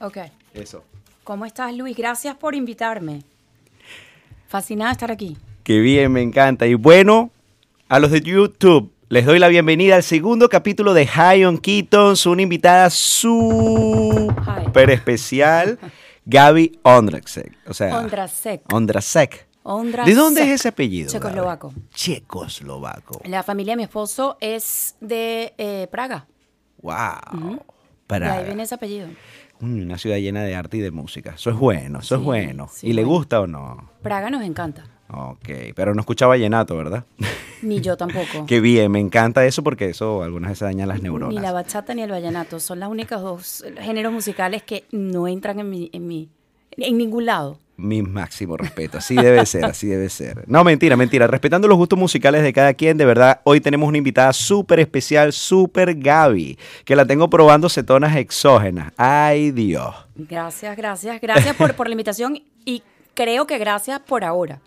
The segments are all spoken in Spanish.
Ok. Eso. ¿Cómo estás, Luis? Gracias por invitarme. Fascinada de estar aquí. Qué bien, me encanta. Y bueno, a los de YouTube, les doy la bienvenida al segundo capítulo de High on Ketones, una invitada súper especial, Gaby Ondrasek. O sea, Ondrasek. Ondrasek. ¿De dónde es ese apellido? Checoslovaco. Gaby? Checoslovaco. La familia de mi esposo es de eh, Praga. Wow. De ahí viene ese apellido. Una ciudad llena de arte y de música. Eso es bueno, eso es bueno. sí, ¿Y le gusta o no? Praga nos encanta. Ok, pero no escucha vallenato, ¿verdad? Ni yo tampoco. Qué bien, me encanta eso porque eso algunas veces daña las neuronas. Ni la bachata ni el vallenato. Son las únicas dos géneros musicales que no entran en mi, en mi, en ningún lado. Mi máximo respeto, así debe ser, así debe ser. No, mentira, mentira. Respetando los gustos musicales de cada quien, de verdad, hoy tenemos una invitada súper especial, súper Gaby, que la tengo probando cetonas exógenas. Ay, Dios. Gracias, gracias, gracias por, por la invitación y creo que gracias por ahora.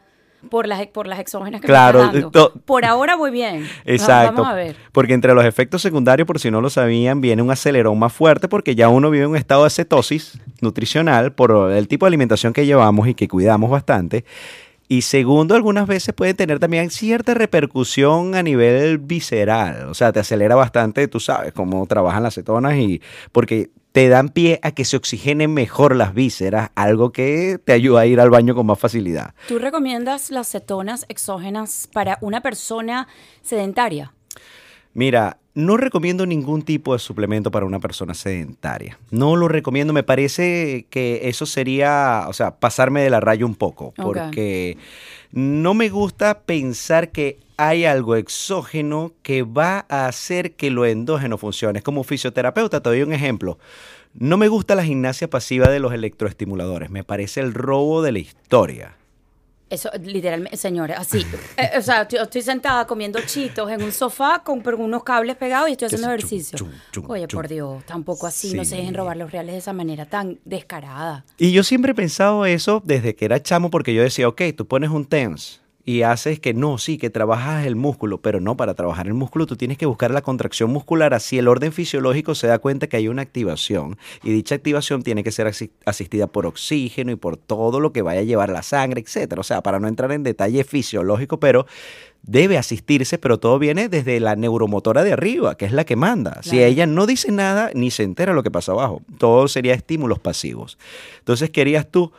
Por las, por las exógenas que Claro, me estás dando. to- Por ahora voy bien. Exacto. Vamos a ver. Porque entre los efectos secundarios, por si no lo sabían, viene un acelerón más fuerte porque ya uno vive en un estado de cetosis nutricional por el tipo de alimentación que llevamos y que cuidamos bastante. Y segundo, algunas veces puede tener también cierta repercusión a nivel visceral. O sea, te acelera bastante, tú sabes cómo trabajan las cetonas y porque te dan pie a que se oxigenen mejor las vísceras, algo que te ayuda a ir al baño con más facilidad. ¿Tú recomiendas las cetonas exógenas para una persona sedentaria? Mira, no recomiendo ningún tipo de suplemento para una persona sedentaria. No lo recomiendo. Me parece que eso sería, o sea, pasarme de la raya un poco. Porque no me gusta pensar que hay algo exógeno que va a hacer que lo endógeno funcione. Es como fisioterapeuta, te doy un ejemplo. No me gusta la gimnasia pasiva de los electroestimuladores. Me parece el robo de la historia. Eso, literalmente, señora, así. Eh, o sea, yo estoy sentada comiendo chitos en un sofá con unos cables pegados y estoy haciendo Chum, ejercicio. chum, chum, Oye, por Dios, tampoco así, no se dejen robar los reales de esa manera tan descarada. Y yo siempre he pensado eso desde que era chamo porque yo decía, ok, tú pones un TENS y haces que no, sí, que trabajas el músculo, pero no, para trabajar el músculo tú tienes que buscar la contracción muscular, así el orden fisiológico se da cuenta que hay una activación y dicha activación tiene que ser asi- asistida por oxígeno y por todo lo que vaya a llevar la sangre, etcétera. O sea, para no entrar en detalle fisiológico, pero debe asistirse, pero todo viene desde la neuromotora de arriba, que es la que manda. Si ella no dice nada, ni se entera lo que pasa abajo. Todo sería estímulos pasivos. Entonces, querías tú,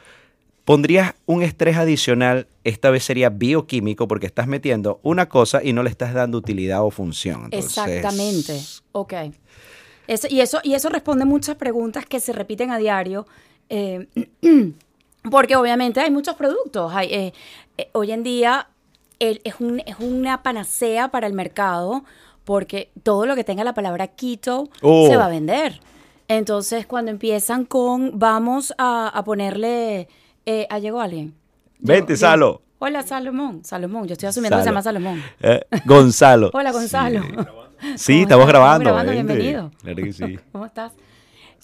pondrías un estrés adicional, esta vez sería bioquímico, porque estás metiendo una cosa y no le estás dando utilidad o función. Entonces, Exactamente. Ok. Eso, y, eso, y eso responde muchas preguntas que se repiten a diario. eh, porque obviamente hay muchos productos. Hay, eh, eh, hoy en día es, un- es una panacea para el mercado porque todo lo que tenga la palabra keto Oh. se va a vender. Entonces, cuando empiezan con vamos a, a ponerle. Eh, ¿ah, llegó alguien? Vente, Salo. Hola, Salomón. Salomón, yo estoy asumiendo que se llama Salomón. Eh, Gonzalo. Hola, Gonzalo. Sí, ¿Cómo estamos grabando. bienvenido. Claro que sí. ¿Cómo estás?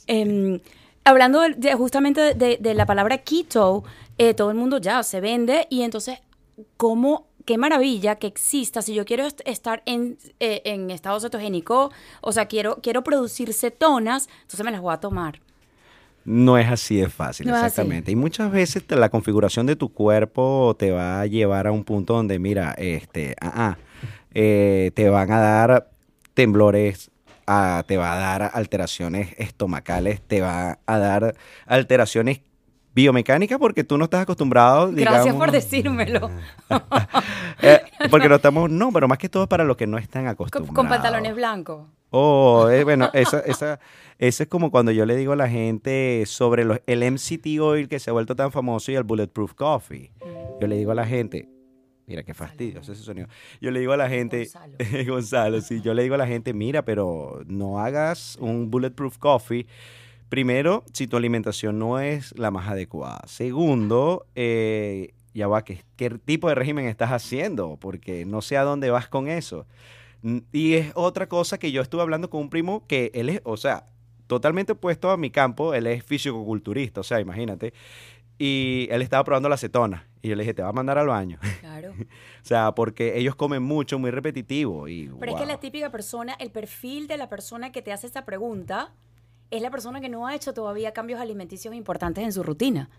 Em, hablando de, de- justamente de, la palabra keto, eh, todo el mundo ya se vende y entonces, ¿cómo, qué maravilla que exista? Si yo quiero est- estar en, eh, en estado cetogénico, o sea, quiero, quiero producir cetonas, entonces me las voy a tomar. No es así de fácil, No exactamente. Y muchas veces te- la configuración de tu cuerpo te va a llevar a un punto donde, mira, este, ah, ah, eh, te van a dar temblores, ah, te va a dar alteraciones estomacales, te va a dar alteraciones biomecánicas porque tú no estás acostumbrado, Gracias por decírmelo. eh, porque no estamos, no, pero más que todo para los que no están con, acostumbrados. con pantalones blancos. Oh, eh, bueno, esa, esa, ese es como cuando yo le digo a la gente sobre los, el MCT oil que se ha vuelto tan famoso y el Bulletproof Coffee. Yo le digo a la gente, mira qué fastidioso ese sonido. Yo le digo a la gente, Gonzalo. Gonzalo, sí, yo le digo a la gente, mira, pero no hagas un Bulletproof Coffee. Primero, si tu alimentación no es la más adecuada. Segundo, eh, ya va, ¿qué, ¿qué tipo de régimen estás haciendo? Porque no sé a dónde vas con eso. Y es otra cosa que yo estuve hablando con un primo que él es, o sea, totalmente opuesto a mi campo, él es físico-culturista, o sea, imagínate. Y él estaba probando la acetona. Y yo le dije, te va a mandar al baño. Claro. o sea, porque ellos comen mucho, muy repetitivo. Y, Pero es que la típica persona, el perfil de la persona que te hace esa pregunta es la persona que no ha hecho todavía cambios alimenticios importantes en su rutina.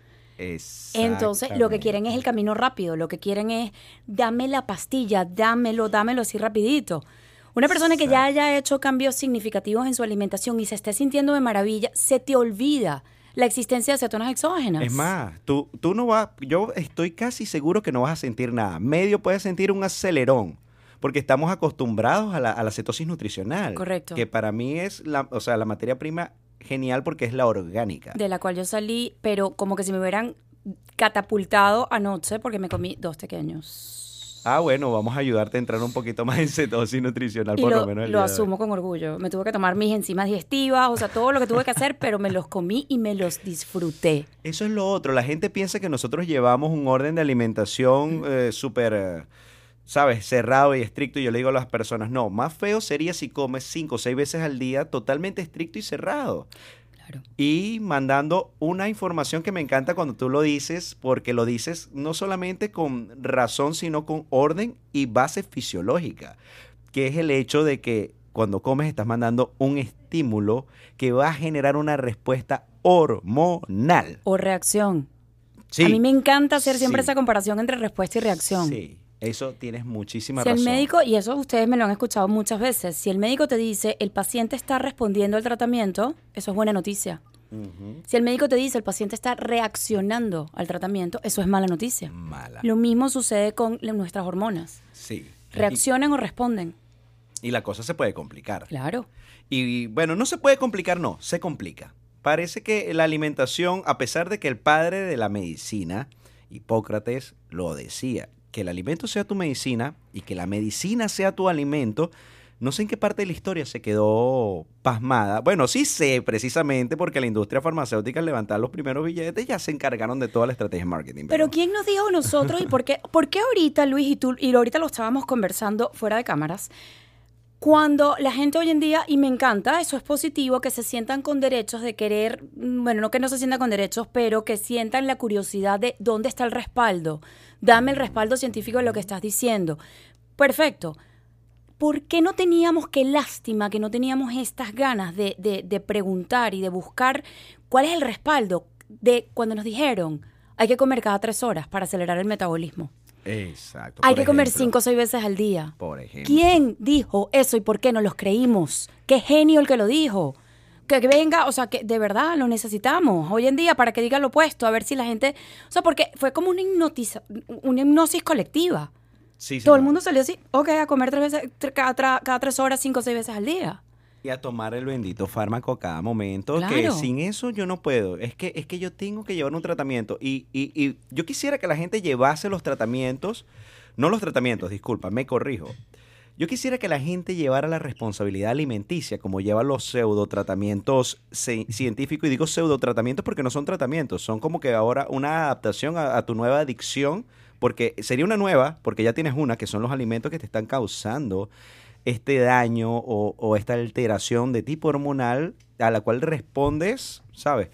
Entonces, lo que quieren es el camino rápido, lo que quieren es dame la pastilla, dámelo, dámelo así rapidito. Una persona que ya haya hecho cambios significativos en su alimentación y se esté sintiendo de maravilla, se te olvida la existencia de cetonas exógenas. Es más, tú, tú no vas, yo estoy casi seguro que no vas a sentir nada. Medio puedes sentir un acelerón, porque estamos acostumbrados a la, a la cetosis nutricional. Correcto. Que para mí es la, o sea, la materia prima genial porque es la orgánica. De la cual yo salí, pero como que si me hubieran catapultado anoche porque me comí dos pequeños. Ah, bueno, vamos a ayudarte a entrar un poquito más en cetosis nutricional, por lo, menos. lo asumo con orgullo. Me tuve que tomar mis enzimas digestivas, o sea, todo lo que tuve que hacer, pero me los comí y me los disfruté. Eso es lo otro. La gente piensa que nosotros llevamos un orden de alimentación eh, súper... Eh, ¿sabes? Cerrado y estricto. Y yo le digo a las personas, no, más feo sería si comes cinco o seis veces al día totalmente estricto y cerrado. Claro. Y mandando una información que me encanta cuando tú lo dices, porque lo dices no solamente con razón, sino con orden y base fisiológica, que es el hecho de que cuando comes estás mandando un estímulo que va a generar una respuesta hormonal. O reacción. Sí. A mí me encanta hacer siempre esa comparación entre respuesta y reacción. Sí. Eso tienes muchísima razón. Si el médico, y eso ustedes me lo han escuchado muchas veces, si el médico te dice el paciente está respondiendo al tratamiento, eso es buena noticia. Si el médico te dice el paciente está reaccionando al tratamiento, eso es mala noticia. Mala. Lo mismo sucede con nuestras hormonas. Sí. Reaccionan o responden. Y la cosa se puede complicar. Claro. Y bueno, no se puede complicar, no, se complica. Parece que la alimentación, a pesar de que el padre de la medicina, Hipócrates, lo decía, que el alimento sea tu medicina y que la medicina sea tu alimento, no sé en qué parte de la historia se quedó pasmada. Bueno, sí sé precisamente porque la industria farmacéutica al levantar los primeros billetes ya se encargaron de toda la estrategia de marketing. Pero, ¿quién nos dijo nosotros y por qué, por qué ahorita, Luis, y tú, y ahorita lo estábamos conversando fuera de cámaras, cuando la gente hoy en día, y me encanta, eso es positivo, que se sientan con derechos de querer, bueno, no que no se sientan con derechos, pero que sientan la curiosidad de dónde está el respaldo. Dame el respaldo científico de lo que estás diciendo. Perfecto. ¿Por qué no teníamos, qué lástima que no teníamos estas ganas de, de, de preguntar y de buscar cuál es el respaldo de cuando nos dijeron hay que comer cada tres horas para acelerar el metabolismo? Exacto. Hay que comer cinco o seis veces al día. Por ejemplo. ¿Quién dijo eso y por qué no los creímos? Qué genio el que lo dijo. Que venga, o sea, que de verdad lo necesitamos hoy en día para que diga lo opuesto, a ver si la gente. O sea, porque fue como una, hipnotiza, una hipnosis colectiva. Sí, Todo el mundo salió así, ok, a comer tres veces, cada, cada tres horas, cinco o seis veces al día y a tomar el bendito fármaco cada momento. Que sin eso yo no puedo. Es que, es que yo tengo que llevar un tratamiento. Y, y, y yo quisiera que la gente llevase los tratamientos, no los tratamientos, disculpa, me corrijo. Yo quisiera que la gente llevara la responsabilidad alimenticia, como lleva los pseudo tratamientos científicos. Y digo pseudo tratamientos porque no son tratamientos, son como que ahora una adaptación a, a tu nueva adicción, porque sería una nueva, porque ya tienes una, que son los alimentos que te están causando este daño o, esta alteración de tipo hormonal a la cual respondes, ¿sabes?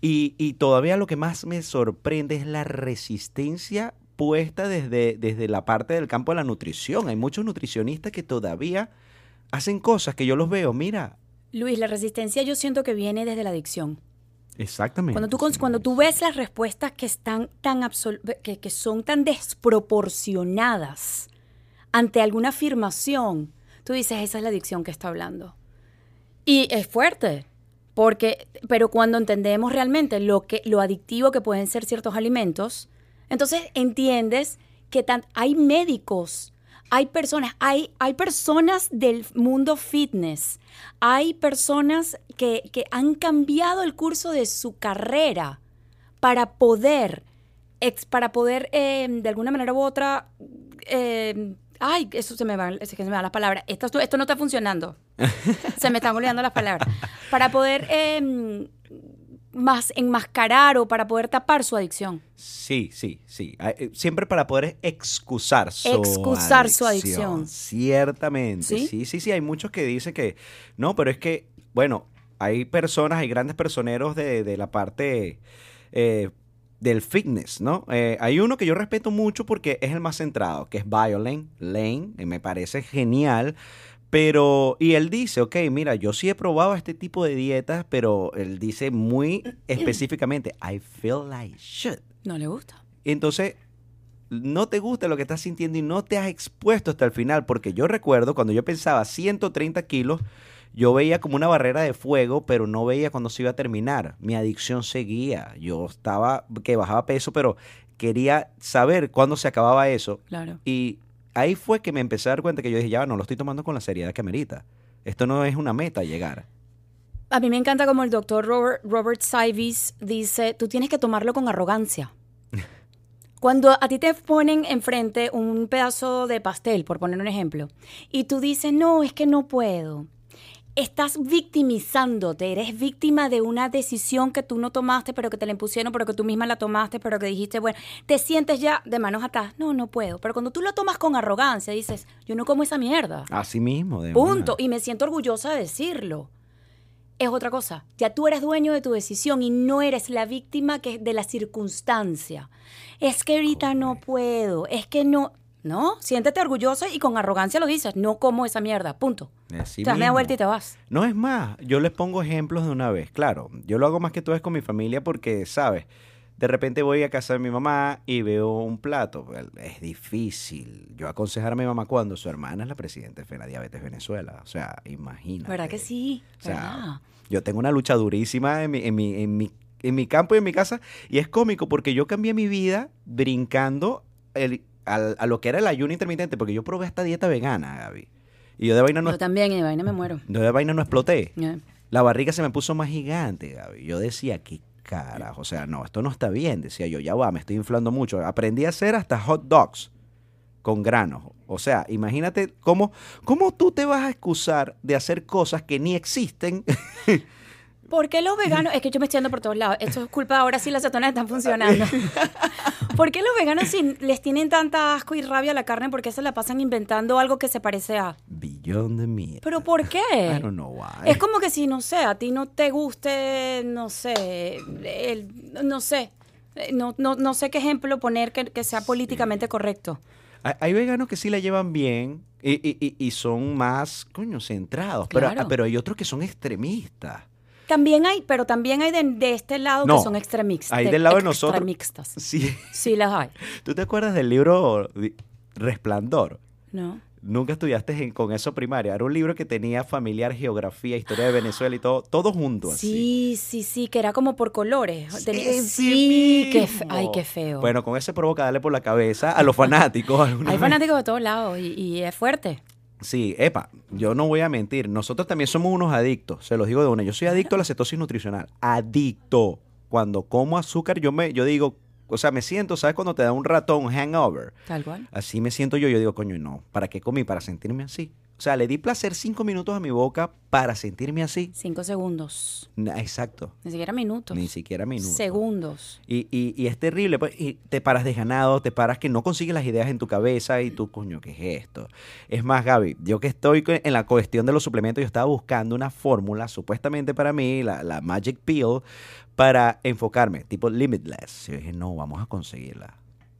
Y, y, todavía lo que más me sorprende es la resistencia puesta desde, desde la parte del campo de la nutrición. Hay muchos nutricionistas que todavía hacen cosas que yo los veo, mira. Luis, la resistencia yo siento que viene desde la adicción. Exactamente. Cuando tú, cuando tú ves las respuestas que, están tan que, que son tan desproporcionadas ante alguna afirmación, tú dices, esa es la adicción que está hablando. Y es fuerte, porque, pero cuando entendemos realmente lo, que, lo adictivo que pueden ser ciertos alimentos, entonces entiendes que hay médicos, hay personas, hay, hay personas del mundo fitness, hay personas que, que han cambiado el curso de su carrera para poder, para poder eh, de alguna manera u otra, eh, Ay, eso se me va, se me va las palabras. Esto, esto no está funcionando. se me están olvidando las palabras. Para poder em, más enmascarar o para poder tapar su adicción. Sí, sí, sí. Eh, siempre para poder excusar su excusar su adicción. Ciertamente. ¿Sí? ¿Sí? sí, Hay muchos que dicen que no, pero es que, bueno, hay personas, hay grandes personeros de, de la parte eh, del fitness, ¿no? Eh, hay uno que yo respeto mucho porque es el más centrado, que es Violent Lane, y me parece genial, Pero, y él dice, ok, mira, yo sí he probado este tipo de dietas, pero él dice muy específicamente, I feel like shit. No le gusta. Entonces, no te gusta lo que estás sintiendo y no te has expuesto hasta el final, porque yo recuerdo cuando yo pensaba 130 kilos, yo veía como una barrera de fuego, pero no veía cuando se iba a terminar. Mi adicción seguía. Yo estaba que bajaba peso, pero quería saber cuándo se acababa eso. Claro. Y ahí fue que me empecé a dar cuenta que yo dije, ya no lo estoy tomando con la seriedad que merita. Esto no es una meta llegar. A mí me encanta como el doctor Robert, Robert Saivis dice, tú tienes que tomarlo con arrogancia. Cuando a ti te ponen enfrente un pedazo de pastel, por poner un ejemplo, y tú dices, no, es que no puedo, estás victimizándote, eres víctima de una decisión que tú no tomaste, pero que te la impusieron, pero que tú misma la tomaste, pero que dijiste, bueno, te sientes ya de manos atrás, no, no puedo. Pero cuando tú lo tomas con arrogancia, dices, yo no como esa mierda. Así mismo. De Punto. una. Y me siento orgullosa de decirlo. Es otra cosa. Ya tú eres dueño de tu decisión y no eres la víctima que de la circunstancia. Es que ahorita no puedo. Es que no. No, siéntete orgullosa y con arrogancia lo dices. No como esa mierda. Punto. Así te das media vuelta y te vas. No es más, yo les pongo ejemplos de una vez. Claro, yo lo hago más que todo es con mi familia porque, ¿sabes? De repente voy a casa de mi mamá y veo un plato. Es difícil. Yo aconsejar a mi mamá cuando su hermana es la presidenta de la Diabetes Venezuela. O sea, imagínate. ¿Verdad que sí? O sea, ¿Verdad? yo tengo una lucha durísima en mi, en, mi, en, mi, en mi campo y en mi casa. Y es cómico porque yo cambié mi vida brincando el- al- a lo que era el ayuno intermitente. Porque yo probé esta dieta vegana, Gaby. Y yo de vaina no, Yo también, y de vaina me muero. yo de vaina no exploté. La barriga se me puso más gigante, Gaby. Yo decía, qué carajo. O sea, no, esto no está bien. Decía yo, ya va, me estoy inflando mucho. Aprendí a hacer hasta hot dogs con granos. O sea, imagínate cómo, cómo tú te vas a excusar de hacer cosas que ni existen. ¿Por qué los veganos? Es que yo me estoy yendo por todos lados. Esto es culpa ahora sí las cetonas están funcionando. ¿Por qué los veganos si les tienen tanta asco y rabia a la carne? ¿Por qué se la pasan inventando algo que se parece a? Beyond the meat. ¿Pero por qué? I don't know why. Es como que si, no sé, a ti no te guste, no sé, el- no sé, no, no, no sé qué ejemplo poner que, que sea políticamente correcto. Hay, hay veganos que sí la llevan bien y, y- y- son más, coño, centrados. Pero, Claro. pero hay otros que son extremistas. También hay, pero también hay de, de este lado No, que son extremistas. hay del lado de nosotros. Extremistas. Sí. Sí las hay. ¿Tú te acuerdas del libro Resplandor? ¿No? Nunca estudiaste en- con eso primaria. Era un libro que tenía familiar, geografía, historia de Venezuela y todo, todo junto así. Sí, sí, sí, que era como por colores. Sí, qué fe- mismo. ay, qué feo. Bueno, con ese provoca darle por la cabeza a los fanáticos. hay vez. fanáticos de todos lados y, y es fuerte. Sí, epa, yo no voy a mentir. Nosotros también somos unos adictos. Se los digo de una. Yo soy adicto a la cetosis nutricional. Adicto. Cuando como azúcar, yo me, yo digo, o sea, me siento, ¿sabes? Cuando te da un ratón, un hangover. Tal cual. Así me siento yo. Yo digo, coño, no. ¿Para qué comí? Para sentirme así. O sea, le di placer cinco minutos a mi boca para sentirme así. Cinco segundos. Na- Exacto. Ni siquiera minutos. Ni siquiera minutos. Segundos. Y, y, y es terrible, pues, y te paras desganado, te paras que no consigues las ideas en tu cabeza y tú, coño, ¿qué es esto? Es más, Gaby, yo que estoy en la cuestión de los suplementos, yo estaba buscando una fórmula, supuestamente para mí, la, la Magic Pill, para enfocarme, tipo Limitless. Yo dije, no, vamos a conseguirla.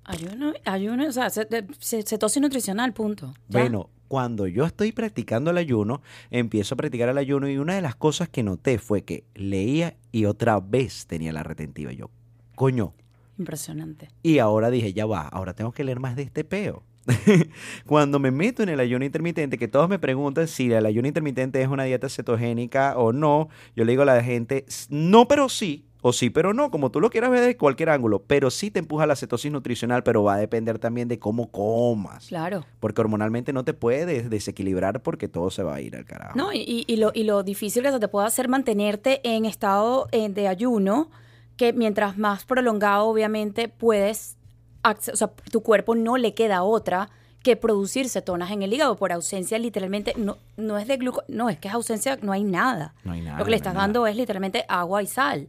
Ayuno, ayuno, o sea, cetosis nutricional, punto. Ya. Bueno, cuando yo estoy practicando el ayuno, empiezo a practicar el ayuno y una de las cosas que noté fue que leía y otra vez tenía la retentiva. Yo, coño, Impresionante. Y ahora dije, ya va, ahora tengo que leer más de este peo. Cuando me meto en el ayuno intermitente, que todos me preguntan si el ayuno intermitente es una dieta cetogénica o no, yo le digo a la gente, "S- no, pero sí, o sí, pero no, como tú lo quieras ver de cualquier ángulo, pero sí te empuja la cetosis nutricional, pero va a depender también de cómo comas. Claro. Porque hormonalmente no te puedes desequilibrar porque todo se va a ir al carajo. No, y, y- lo, y lo difícil que se te puede hacer mantenerte en estado eh, de ayuno, que mientras más prolongado, obviamente, puedes, o sea, tu cuerpo no le queda otra que producir cetonas en el hígado por ausencia, literalmente, no, no es de gluco, no, es que es ausencia, no hay nada. No hay nada, Lo que le no estás nada. dando es literalmente agua y sal.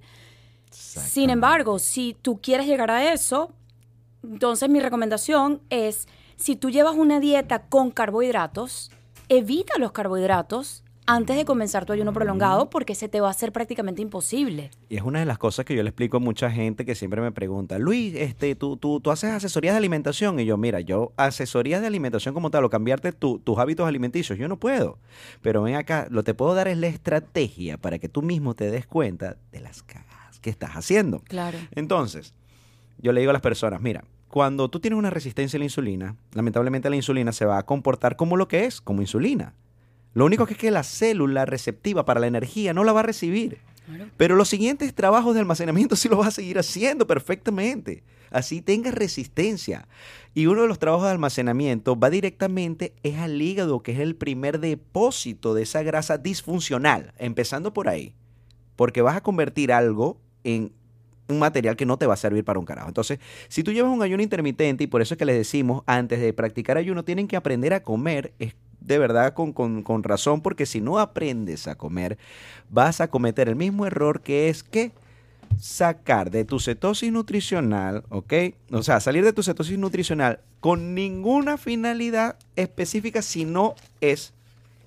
Sin embargo, si tú quieres llegar a eso, entonces mi recomendación es, si tú llevas una dieta con carbohidratos, evita los carbohidratos antes de comenzar tu ayuno prolongado porque se te va a hacer prácticamente imposible. Y es una de las cosas que yo le explico a mucha gente que siempre me pregunta, Luis, este, tú, tú, tú haces asesorías de alimentación. Y yo, mira, yo asesorías de alimentación como tal, o cambiarte tus hábitos alimenticios, yo no puedo. Pero ven acá, lo que te puedo dar es la estrategia para que tú mismo te des cuenta de las cagas que estás haciendo. Claro. Entonces, yo le digo a las personas, mira, cuando tú tienes una resistencia a la insulina, lamentablemente la insulina se va a comportar como lo que es, como insulina. Lo único que es que la célula receptiva para la energía no la va a recibir. Pero los siguientes trabajos de almacenamiento sí lo vas a seguir haciendo perfectamente. Así tengas resistencia. Y uno de los trabajos de almacenamiento va directamente es al hígado, que es el primer depósito de esa grasa disfuncional, empezando por ahí. Porque vas a convertir algo en un material que no te va a servir para un carajo. Entonces, si tú llevas un ayuno intermitente, y por eso es que les decimos, antes de practicar ayuno, tienen que aprender a comer, de verdad con, con, razón, porque si no aprendes a comer, vas a cometer el mismo error que es que sacar de tu cetosis nutricional, ¿ok? O sea, salir de tu cetosis nutricional con ninguna finalidad específica si no es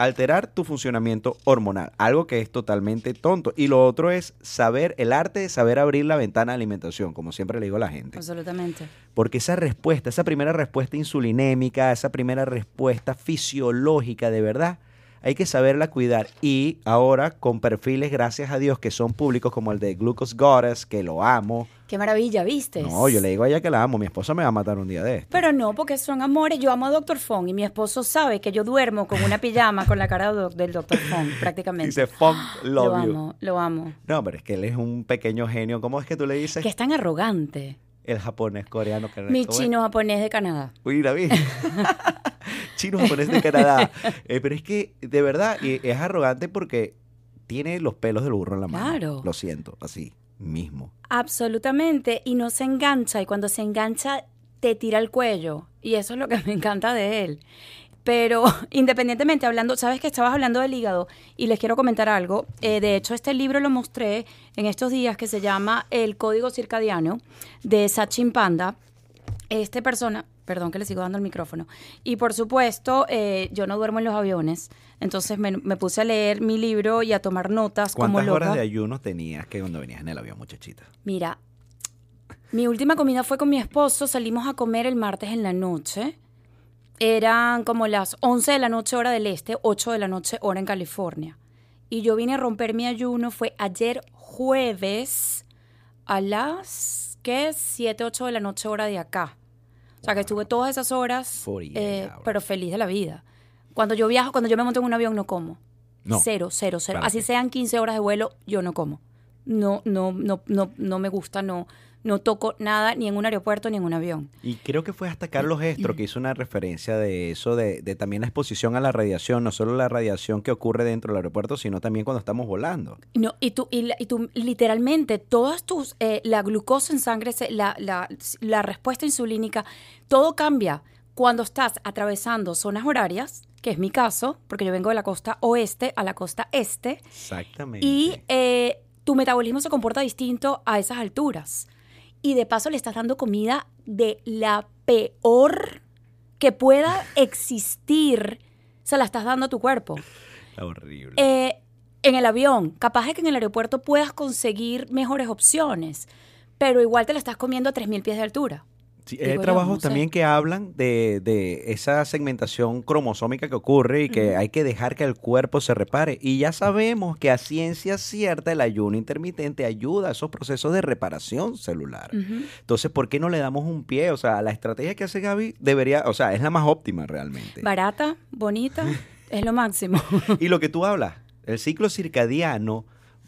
alterar tu funcionamiento hormonal, algo que es totalmente tonto. Y lo otro es saber, el arte de saber abrir la ventana de alimentación, como siempre le digo a la gente. Absolutamente. Porque esa respuesta, esa primera respuesta insulinémica, esa primera respuesta fisiológica de verdad, hay que saberla cuidar. Y ahora con perfiles, gracias a Dios, que son públicos como el de Glucose Goddess, que lo amo. Qué maravilla, ¿viste? No, yo le digo a ella que la amo. Mi esposo me va a matar un día de esto. Pero no, porque son amores. Yo amo a Dr. Fong y mi esposo sabe que yo duermo con una pijama con la cara del Dr. Fong, prácticamente. Dice Fong, love lo you. amo, lo amo. No, pero es que él es un pequeño genio. ¿Cómo es que tú le dices? Que es tan arrogante. El japonés, coreano, que Mi chino japonés de Canadá. Uy, David. chino japonés de Canadá. Eh, pero es que, de verdad, es arrogante porque tiene los pelos del burro en la mano. Claro. Lo siento, así mismo. Absolutamente. Y no se engancha. Y cuando se engancha, te tira el cuello. Y eso es lo que me encanta de él. Pero independientemente, hablando, sabes que estabas hablando del hígado y les quiero comentar algo. Eh, de hecho, este libro lo mostré en estos días que se llama El Código Circadiano de Sachin Panda. Esta persona, perdón que le sigo dando el micrófono, y por supuesto, eh, yo no duermo en los aviones, entonces me, puse a leer mi libro y a tomar notas. ¿Cuántas como horas de ayuno tenías que cuando venías en el avión, muchachita? Mira, mi última comida fue con mi esposo, salimos a comer el martes en la noche eran como las 11 de la noche hora del este, 8 de la noche hora en California. Y yo vine a romper mi ayuno, fue ayer jueves a las, ¿qué? 7, 8 de la noche hora de acá. O sea que estuve todas esas horas, eh, pero feliz de la vida. Cuando yo viajo, cuando yo me monto en un avión, no como. Cero, cero, cero. Así sean 15 horas de vuelo, yo no como. No, no, no, no, no me gusta, no no toco nada ni en un aeropuerto ni en un avión. Y creo que fue hasta Carlos Estro que hizo una referencia de eso, de, también la exposición a la radiación, no solo la radiación que ocurre dentro del aeropuerto, sino también cuando estamos volando. No, y tú, y, tú literalmente, todas tus, eh, la glucosa en sangre, la, la, la respuesta insulínica, todo cambia cuando estás atravesando zonas horarias, que es mi caso, porque yo vengo de la costa oeste a la costa este. Exactamente. Y eh, tu metabolismo se comporta distinto a esas alturas y de paso le estás dando comida de la peor que pueda existir, se la estás dando a tu cuerpo. Horrible. Eh, en el avión, capaz de que en el aeropuerto puedas conseguir mejores opciones, pero igual te la estás comiendo a 3.000 pies de altura hay trabajos también que hablan de, esa segmentación cromosómica que ocurre y que hay que dejar que el cuerpo se repare. Y ya sabemos que a ciencia cierta el ayuno intermitente ayuda a esos procesos de reparación celular. Entonces, ¿por qué no le damos un pie? O sea, la estrategia que hace Gaby debería, o sea, es la más óptima realmente. Barata, bonita, es lo máximo. y lo que tú hablas, el ciclo circadiano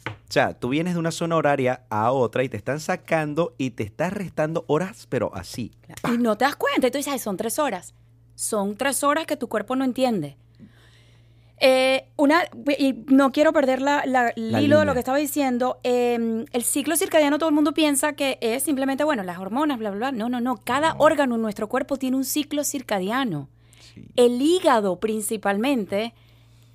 o sea, tú vienes de una zona horaria a otra y te están sacando y te estás restando horas, pero así. Y no te das cuenta. Y tú dices, son tres horas. Son tres horas que tu cuerpo no entiende. Eh, una, y no quiero perder la, el hilo de lo que estaba diciendo. Em, el ciclo circadiano, todo el mundo piensa que es simplemente, bueno, las hormonas, bla, bla, bla. No, no, no. Cada órgano en nuestro cuerpo tiene un ciclo circadiano. El hígado, principalmente,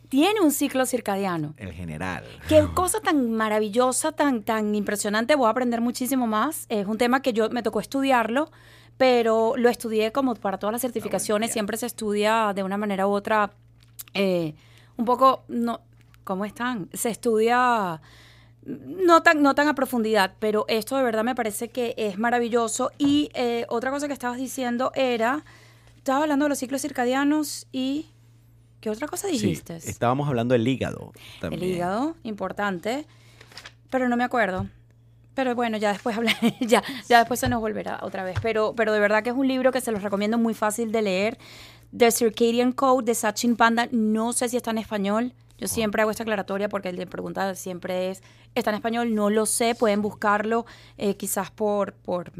tiene un ciclo circadiano. El general. Qué cosa tan maravillosa, tan, tan impresionante. Voy a aprender muchísimo más. Es un tema que yo me tocó estudiarlo, pero lo estudié como para todas las certificaciones. Siempre se estudia de una manera u otra, eh, un poco, no, ¿Cómo están? Se estudia no tan, no tan a profundidad, pero esto de verdad me parece que es maravilloso. Y eh, otra cosa que estabas diciendo era, estabas hablando de los ciclos circadianos y... ¿Qué otra cosa dijiste? Sí, estábamos hablando del hígado. También. El hígado, importante, pero no me acuerdo. Pero bueno, ya después hablaré, ya, ya después se nos volverá otra vez. Pero, pero de verdad que es un libro que se los recomiendo muy fácil de leer. The Circadian Code de Sachin Panda, no sé si está en español. Yo siempre hago esta aclaratoria porque el de pregunta siempre es, ¿está en español? No lo sé, pueden buscarlo eh, quizás por, por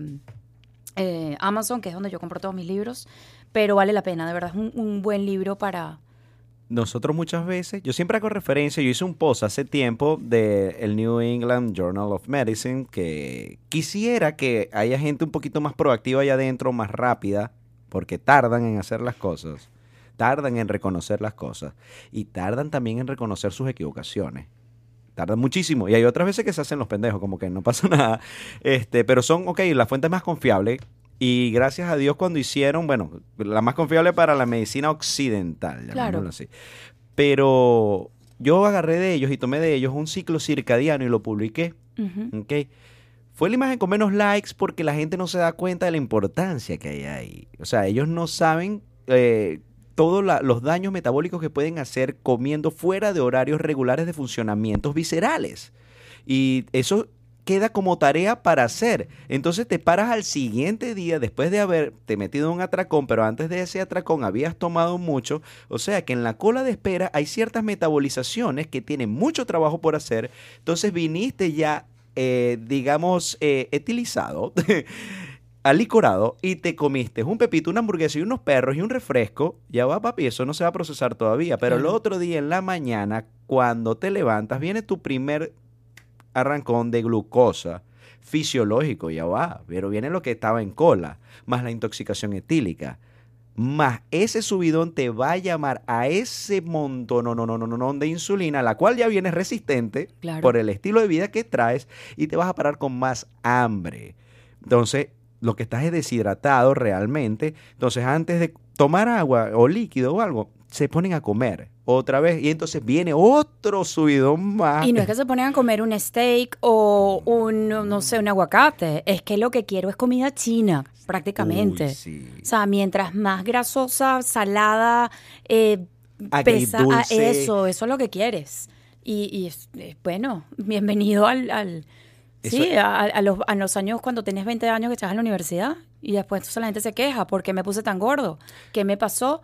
eh, Amazon, que es donde yo compro todos mis libros, pero vale la pena, de verdad es un, un buen libro para, nosotros muchas veces, yo siempre hago referencia, yo hice un post hace tiempo del el New England Journal of Medicine que quisiera que haya gente un poquito más proactiva allá adentro, más rápida, porque tardan en hacer las cosas, tardan en reconocer las cosas y tardan también en reconocer sus equivocaciones. Tardan muchísimo. Y hay otras veces que se hacen los pendejos, como que no pasa nada. Este, pero son, ok, la fuente más confiable y gracias a Dios cuando hicieron, bueno, la más confiable para la medicina occidental, Claro. así. Pero yo agarré de ellos y tomé de ellos un ciclo circadiano y lo publiqué. Ujú. ¿ok? Fue la imagen con menos likes porque la gente no se da cuenta de la importancia que hay ahí. O sea, ellos no saben eh, todos los daños metabólicos que pueden hacer comiendo fuera de horarios regulares de funcionamientos viscerales. Y eso queda como tarea para hacer. Entonces te paras al siguiente día después de haberte metido en un atracón, pero antes de ese atracón habías tomado mucho. O sea que en la cola de espera hay ciertas metabolizaciones que tienen mucho trabajo por hacer. Entonces viniste ya, eh, digamos, eh, etilizado. alicorado y te comiste un pepito, una hamburguesa y unos perros y un refresco, ya va papi, eso no se va a procesar todavía, pero el otro día en la mañana, cuando te levantas, viene tu primer arrancón de glucosa fisiológico, ya va, pero viene lo que estaba en cola, más la intoxicación etílica, más ese subidón te va a llamar a ese montón no, no, no, no, no, de insulina, la cual ya vienes resistente Claro. por el estilo de vida que traes y te vas a parar con más hambre. Entonces, lo que estás es deshidratado realmente. Entonces, antes de tomar agua o líquido o algo, se ponen a comer otra vez y entonces viene otro subidón más. Y no es que se ponen a comer un steak o un, no sé, un aguacate. Es que lo que quiero es comida china, prácticamente. Uy, sí. O sea, mientras más grasosa, salada, eh, pesa, ah, Agridulce. eso, eso es lo que quieres. Y, y es- bueno, bienvenido al... al- Eso- sí, a, a los, a los años cuando tenías 20 años que estabas en la universidad. Y después entonces la gente se queja, ¿por qué me puse tan gordo? ¿Qué me pasó?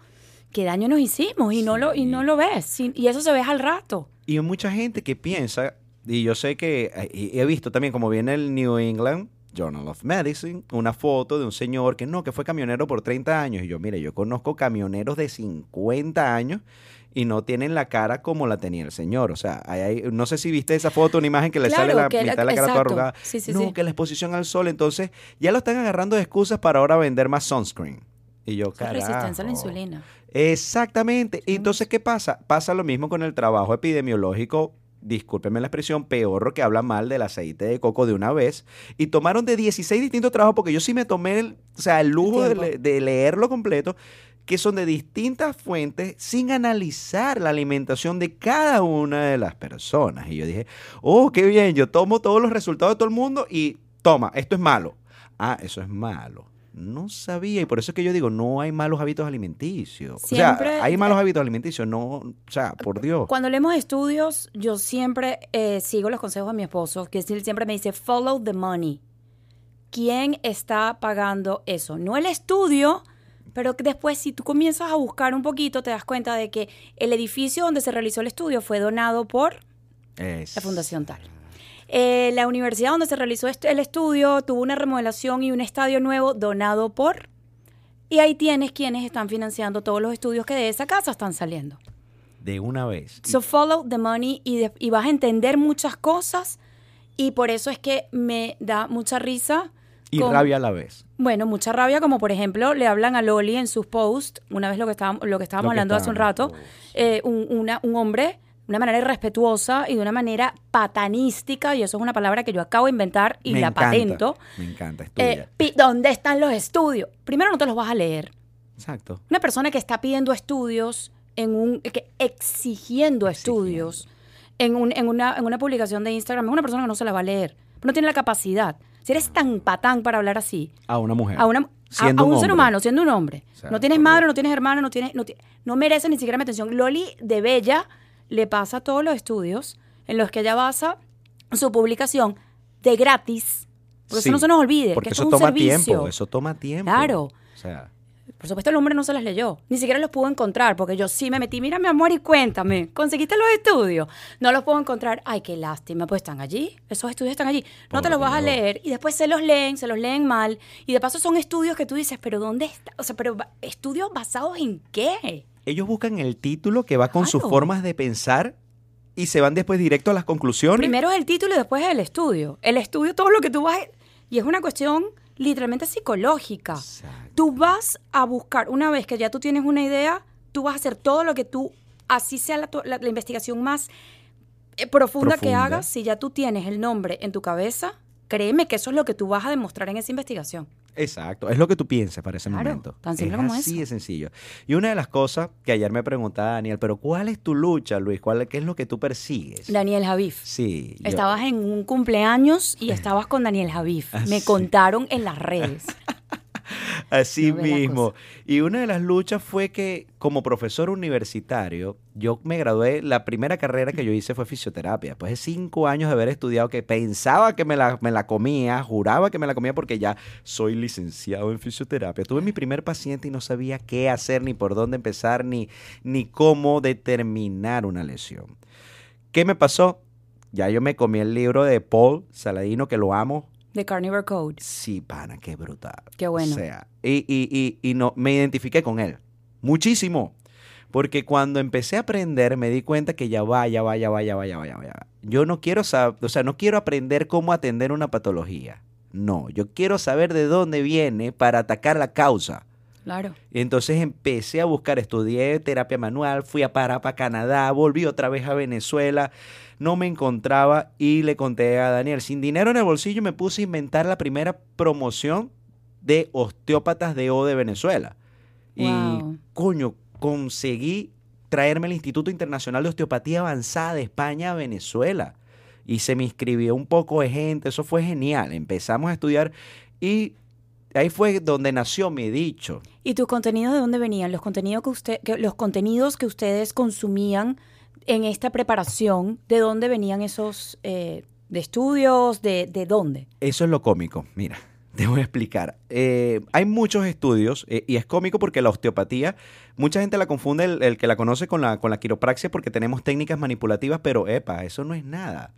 ¿Qué daño nos hicimos? Y, no, lo, y no lo ves. Sí, Y eso se ve al rato. Y hay mucha gente que piensa, y yo sé que eh, y he visto también como viene el New England Journal of Medicine, una foto de un señor que no, que fue camionero por 30 años. Y yo, mire, yo conozco camioneros de 50 años y no tienen la cara como la tenía el señor. O sea, hay- hay- no sé si viste esa foto, una imagen que le Claro, sale la que la- mitad de la cara toda arrugada. Sí, sí, no, sí. que la exposición al sol. Entonces, ya lo están agarrando de excusas para ahora vender más sunscreen. Y yo, es resistencia a la insulina. Exactamente. Entonces, ¿qué pasa? Pasa lo mismo con el trabajo epidemiológico, discúlpenme la expresión, peor que habla mal del aceite de coco de una vez. Y tomaron de 16 distintos trabajos, porque yo sí me tomé el, o sea, el lujo de, le- de leerlo completo, que son de distintas fuentes sin analizar la alimentación de cada una de las personas. Y yo dije, oh, qué bien, yo tomo todos los resultados de todo el mundo y toma, esto es malo. Ah, eso es malo. No sabía, y por eso es que yo digo, no hay malos hábitos alimenticios. o Siempre- sea, hay malos hábitos alimenticios, no, o sea, por Dios. Cuando leemos estudios, yo siempre eh, sigo los consejos de mi esposo, que él siempre me dice, follow the money. ¿Quién está pagando eso? No el estudio, pero después si tú comienzas a buscar un poquito, te das cuenta de que el edificio donde se realizó el estudio fue donado por Es- la fundación tal. Eh, la universidad donde se realizó est- el estudio tuvo una remodelación y un estadio nuevo donado por... Y ahí tienes quienes están financiando todos los estudios que de esa casa están saliendo. De una vez. So follow the money y, de- y vas a entender muchas cosas y por eso es que me da mucha risa. Y con- rabia a la vez. Bueno, mucha rabia como por ejemplo le hablan a Loli en sus posts, una vez lo que estábamos, lo que estábamos Lo que hablando hace un rato, eh, un, una- un hombre una manera irrespetuosa y de una manera patanística, y eso es una palabra que yo acabo de inventar y Me la encanta, patento. Me encanta, Eh, estudia. pi- ¿Dónde están los estudios? Primero no te los vas a leer. Exacto. Una persona que está pidiendo estudios, en un, que exigiendo estudios, en, un- en una, en una publicación de Instagram, es una persona que no se la va a leer. No tiene la capacidad. Si eres tan patán para hablar así, A una mujer. a, una, a- un, ser humano, siendo un hombre. O sea, no tienes madre, no tienes hermano, no tienes, no, no merece ni siquiera mi atención. Loli de Bella le pasa todos los estudios en los que ella basa su publicación de gratis. Porque Sí, eso no se nos olvide, Porque que eso esto es un toma servicio. tiempo. Eso toma tiempo. Claro. O sea, Por supuesto, el hombre no se las leyó. Ni siquiera los pudo encontrar, porque yo sí me metí. Mira, mi amor, y cuéntame. ¿Conseguiste los estudios? No los puedo encontrar. Ay, qué lástima. Pues están allí. Esos estudios están allí. No te los vas a leer. Y después se los leen, se los leen mal. Y de paso son estudios que tú dices, ¿pero dónde está? O sea, ¿pero estudios basados en qué? Ellos buscan el título que va con sus formas de pensar y se van después directo a las conclusiones. Primero es el título y después es el estudio. El estudio, todo lo que tú vas. Y es una cuestión literalmente psicológica. Exacto. Tú vas a buscar, una vez que ya tú tienes una idea, tú vas a hacer todo lo que tú, así sea la, la- la investigación más eh, profunda, que Profunda. hagas, si ya tú tienes el nombre en tu cabeza, créeme que eso es lo que tú vas a demostrar en esa investigación. Exacto, es lo que tú piensas para ese Claro, momento. tan simple es como así eso. de sencillo. Y una de las cosas que ayer me preguntaba Daniel, pero ¿cuál es tu lucha, Luis? ¿Cuál, ¿Qué es lo que tú persigues? Daniel Javif. Sí. yo- Estabas en un cumpleaños y estabas con Daniel Javif. Ah, Me sí. contaron en las redes. Así No mismo. Y una de las luchas fue que como profesor universitario, yo me gradué, la primera carrera que yo hice fue fisioterapia. Después de cinco años de haber estudiado, que pensaba que me la, me la comía, juraba que me la comía porque ya soy licenciado en fisioterapia. Tuve mi primer paciente y no sabía qué hacer, ni por dónde empezar, ni, ni cómo determinar una lesión. ¿Qué me pasó? Ya yo me comí el libro de Paul Saladino, que lo amo, The Carnivore Code. Sí, pana, qué brutal. Qué bueno. O sea, y, y, y, y no, me identifiqué con él. Muchísimo. Porque cuando empecé a aprender me di cuenta que ya va, ya va, ya va, ya va, ya va, ya va. ya va. Yo no quiero saber, o sea, no quiero aprender cómo atender una patología. No, yo quiero saber de dónde viene para atacar la causa. Claro. Entonces empecé a buscar, estudié terapia manual, fui a Parapa, Canadá, volví otra vez a Venezuela, no me encontraba y le conté a Daniel, sin dinero en el bolsillo me puse a inventar la primera promoción de osteópatas de O de Venezuela. Y coño, conseguí traerme el Instituto Internacional de Osteopatía Avanzada de España a Venezuela. Y se me inscribió un poco de gente, eso fue genial. Empezamos a estudiar y ahí fue donde nació mi dicho. ¿Y tus contenidos de dónde venían? Los contenidos que usted, que- los contenidos que ustedes consumían en esta preparación, ¿de dónde venían esos eh, de estudios? ¿De, de dónde? Eso es lo cómico. Mira, te voy a explicar. Eh, hay muchos estudios eh, y es cómico porque la osteopatía, mucha gente la confunde, el, el que la conoce con la, con la quiropraxia porque tenemos técnicas manipulativas, pero epa, eso no es nada.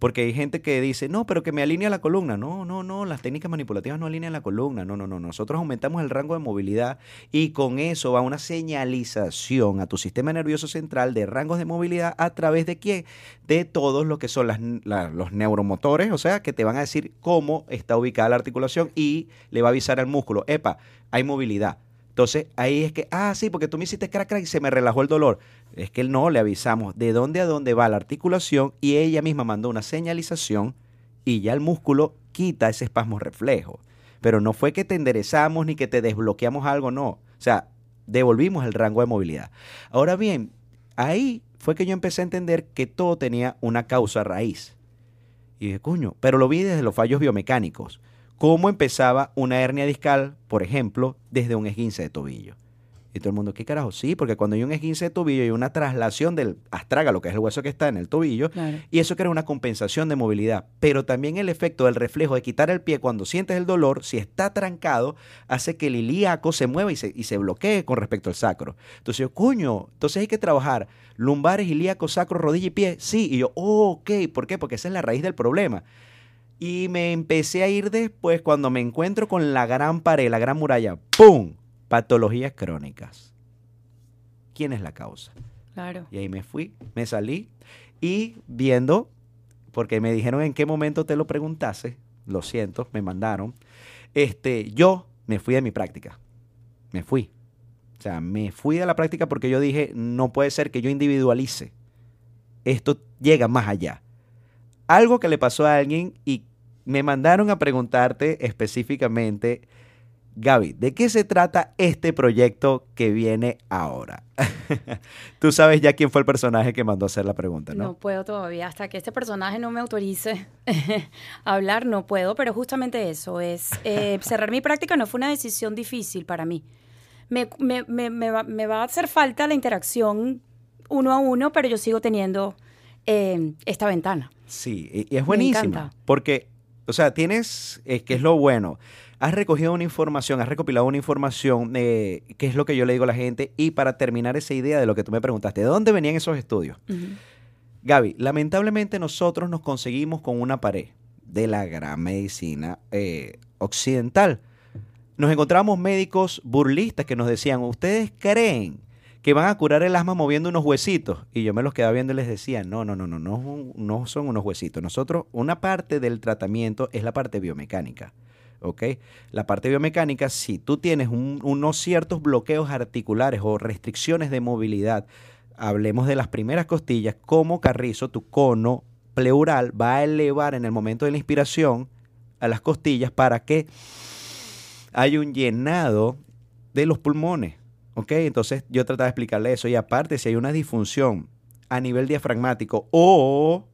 Porque hay gente que dice, no, pero que me alinea la columna. No, no, no, las técnicas manipulativas no alinean la columna. No, no, no. Nosotros aumentamos el rango de movilidad y con eso va una señalización a tu sistema nervioso central de rangos de movilidad a través de quién? De todos lo que son los neuromotores, o sea, que te van a decir cómo está ubicada la articulación y le va a avisar al músculo, epa, hay movilidad. Entonces ahí es que, ah, sí, porque tú me hiciste crack, crack y se me relajó el dolor. Es que no, le avisamos de dónde a dónde va la articulación y ella misma mandó una señalización y ya el músculo quita ese espasmo reflejo. Pero no fue que te enderezamos ni que te desbloqueamos algo, no. O sea, devolvimos el rango de movilidad. Ahora bien, ahí fue que yo empecé a entender que todo tenía una causa raíz. Y dije, coño, pero lo vi desde los fallos biomecánicos. Cómo empezaba una hernia discal, por ejemplo, desde un esguince de tobillo. Y todo el mundo, ¿qué carajo? Sí, porque cuando hay un esguince de tobillo hay una traslación del astrágalo, que es el hueso que está en el tobillo, Claro. y eso crea una compensación de movilidad. Pero también el efecto del reflejo de quitar el pie cuando sientes el dolor, si está trancado, hace que el ilíaco se mueva y se, y se bloquee con respecto al sacro. Entonces yo, coño, entonces hay que trabajar lumbares, ilíaco, sacro, rodilla y pie. Sí, y yo, oh, ok, ¿por qué? Porque esa es la raíz del problema. Y me empecé a ir después cuando me encuentro con la gran pared, la gran muralla. ¡Pum! Patologías crónicas. ¿Quién es la causa? Claro. Y ahí me fui, me salí y viendo, porque me dijeron en qué momento te lo preguntase, lo siento, me mandaron, este, yo me fui de mi práctica, me fui. O sea, me fui de la práctica porque yo dije, no puede ser que yo individualice. Esto llega más allá. Algo que le pasó a alguien y me mandaron a preguntarte específicamente Gaby, ¿de qué se trata este proyecto que viene ahora? Tú sabes ya quién fue el personaje que mandó a hacer la pregunta, ¿no? No puedo todavía, hasta que este personaje no me autorice a hablar, no puedo, pero justamente eso, es eh, cerrar mi práctica no fue una decisión difícil para mí. Me, me, me, me va, me va a hacer falta la interacción uno a uno, pero yo sigo teniendo eh, esta ventana. Sí, y y es buenísima, porque, o sea, tienes, es que es lo bueno, has recogido una información, has recopilado una información, eh, que es lo que yo le digo a la gente, y para terminar esa idea de lo que tú me preguntaste, ¿de dónde venían esos estudios? Gaby, lamentablemente nosotros nos conseguimos con una pared de la gran medicina eh, occidental. Nos encontramos médicos burlistas que nos decían, ¿ustedes creen que van a curar el asma moviendo unos huesitos? Y yo me los quedaba viendo y les decía, no, no, no, no, no, no son unos huesitos. Nosotros, una parte del tratamiento es la parte biomecánica. ¿ok? La parte biomecánica, si tú tienes un- unos ciertos bloqueos articulares o restricciones de movilidad, hablemos de las primeras costillas, como carrizo, tu cono pleural va a elevar en el momento de la inspiración a las costillas para que haya un llenado de los pulmones. ¿Ok? Entonces yo trataba de explicarle eso. Y aparte, si hay una disfunción a nivel diafragmático o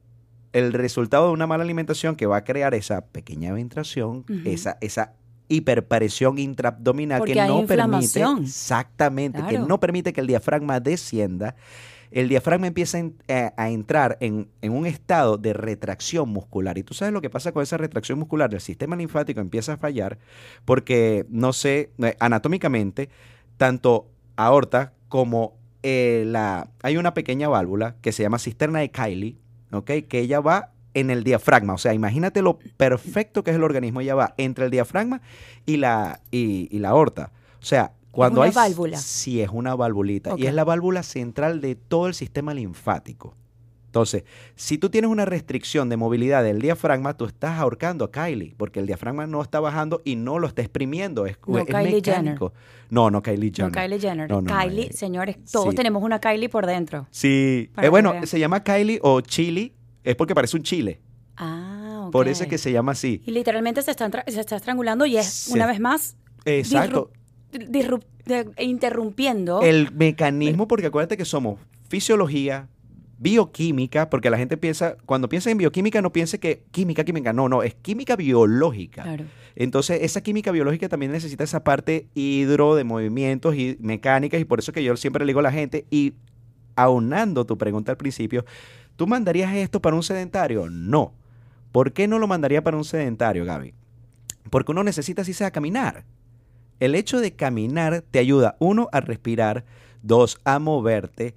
el resultado de una mala alimentación que va a crear esa pequeña ventración, esa, esa hiperpresión intraabdominal Porque que no permite exactamente que no permite que el diafragma descienda el diafragma empieza en- a, a entrar en, en un estado de retracción muscular. Y tú sabes lo que pasa con esa retracción muscular. El sistema linfático empieza a fallar porque, no sé, eh, anatómicamente, tanto aorta como eh, la... Hay una pequeña válvula que se llama cisterna de Kylie, ¿ok? Que ella va en el diafragma. O sea, imagínate lo perfecto que es el organismo. Ella va entre el diafragma y la, y, y la aorta. O sea, cuando una hay... válvula. Sí, es una valvulita. Ok. Y es la válvula central de todo el sistema linfático. Entonces, si tú tienes una restricción de movilidad del diafragma, tú estás ahorcando a Kylie, porque el diafragma no está bajando y no lo está exprimiendo, es, No es Kylie Jenner. mecánico. No, no Kylie Jenner. No, Kylie Jenner. No, no, Kylie, eh, señores, todos sí. tenemos una Kylie por dentro. Sí, Eh, bueno, vean. se llama Kylie o Chili, es porque parece un chile. Ah, ok. Por eso es que se llama así. Y literalmente se, están tra- se está estrangulando y es, Se- una vez más, Exacto. interrumpiendo. El mecanismo, porque acuérdate que somos fisiología, bioquímica, porque la gente piensa, cuando piensa en bioquímica, no piense que química, química, no, no, es química biológica. Claro. Entonces, esa química biológica también necesita esa parte hidro de movimientos y mecánicas, y por eso que yo siempre le digo a la gente, y aunando tu pregunta al principio, ¿tú mandarías esto para un sedentario? No. ¿Por qué no lo mandaría para un sedentario, Gaby? Porque uno necesita, así sea, caminar. El hecho de caminar te ayuda, uno, a respirar, dos, a moverte,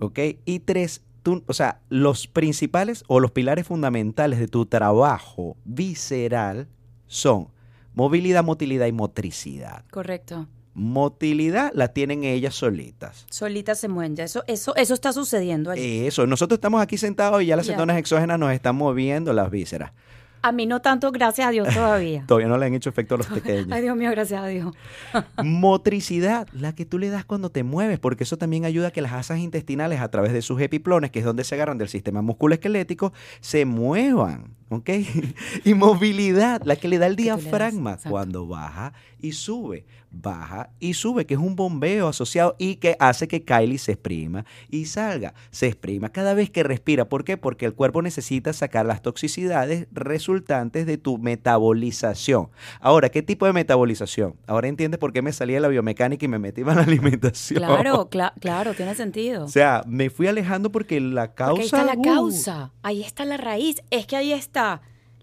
¿ok? Y tres, tú, o sea, los principales o los pilares fundamentales de tu trabajo visceral son movilidad, motilidad y motricidad. Correcto. Motilidad la tienen ellas solitas. Solitas se mueven. Ya eso, eso, eso está sucediendo allí. Eso, nosotros estamos aquí sentados y ya las cetonas exógenas nos están moviendo las vísceras. A mí no tanto, gracias a Dios todavía. Todavía no le han hecho efecto a los pequeños. Ay, Dios mío, gracias a Dios. Motricidad, la que tú le das cuando te mueves, porque eso también ayuda a que las asas intestinales a través de sus epiplones, que es donde se agarran del sistema musculoesquelético, se muevan, ¿ok? y movilidad, la que le da el diafragma cuando baja y sube, baja y sube, que es un bombeo asociado y que hace que Kylie se exprima y salga, se exprima cada vez que respira. ¿Por qué? Porque el cuerpo necesita sacar las toxicidades resultantes de tu metabolización. Ahora, ¿qué tipo de metabolización? Ahora entiendes por qué me salí de la biomecánica y me metí en la alimentación. Claro, cla- claro, tiene sentido. O sea, me fui alejando porque la causa... Porque ahí está la uh, causa, ahí está la raíz. Es que ahí está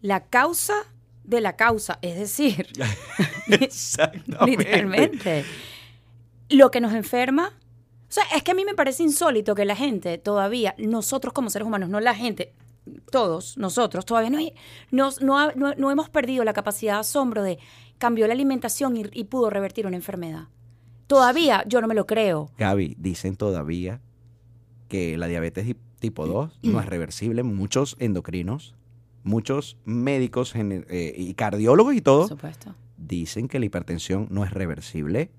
la causa de la causa, es decir, literalmente. Lo que nos enferma. O sea, es que a mí me parece insólito que la gente todavía, nosotros como seres humanos, no la gente, todos nosotros, todavía no, hay- nos- no, ha- no- no hemos perdido la capacidad de asombro de cambió la alimentación y, y pudo revertir una enfermedad. Todavía yo no me lo creo. Gaby, dicen todavía que la diabetes di- tipo 2 no es reversible. Muchos endocrinos, muchos médicos eh, y cardiólogos y todo supuesto. dicen que la hipertensión no es reversible.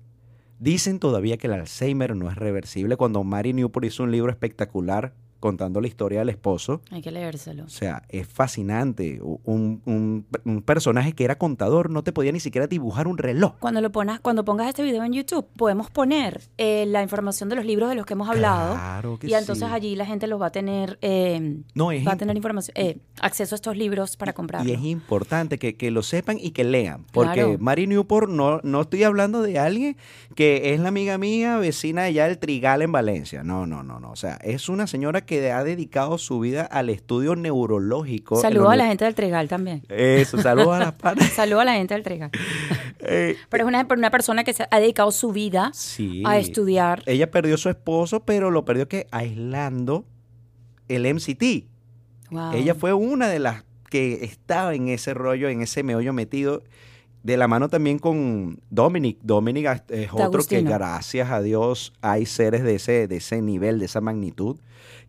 Dicen todavía que el Alzheimer no es reversible. Cuando Mary Newport hizo un libro espectacular contando la historia del esposo. Hay que leérselo. O sea, es fascinante. Un, un- un personaje que era contador no te podía ni siquiera dibujar un reloj. Cuando lo ponas, cuando pongas este video en YouTube, podemos poner eh, la información de los libros de los que hemos hablado. Claro que y entonces sí. allí la gente los va a tener, eh, No, es va a tener información, eh, acceso a estos libros para comprarlos. Y es importante que, que lo sepan y que lean. Porque Claro. Mary Newport no, no estoy hablando de alguien que es la amiga mía, vecina allá del Trigal en Valencia. No, no, no, no. O sea, es una señora que ha dedicado su vida al estudio neurológico. en Saludos a la gente del Trigal también. Eso, saludos a las panas. Saludos a la gente del Trigal. Eh, Pero es una, una persona que se ha dedicado su vida sí. a estudiar. Ella perdió a su esposo, pero lo perdió que aislando el MCT. Wow. Ella fue una de las que estaba en ese rollo, en ese meollo metido, de la mano también con Dominic. Dominic es otro que, gracias a Dios, hay seres de ese, de ese nivel, de esa magnitud,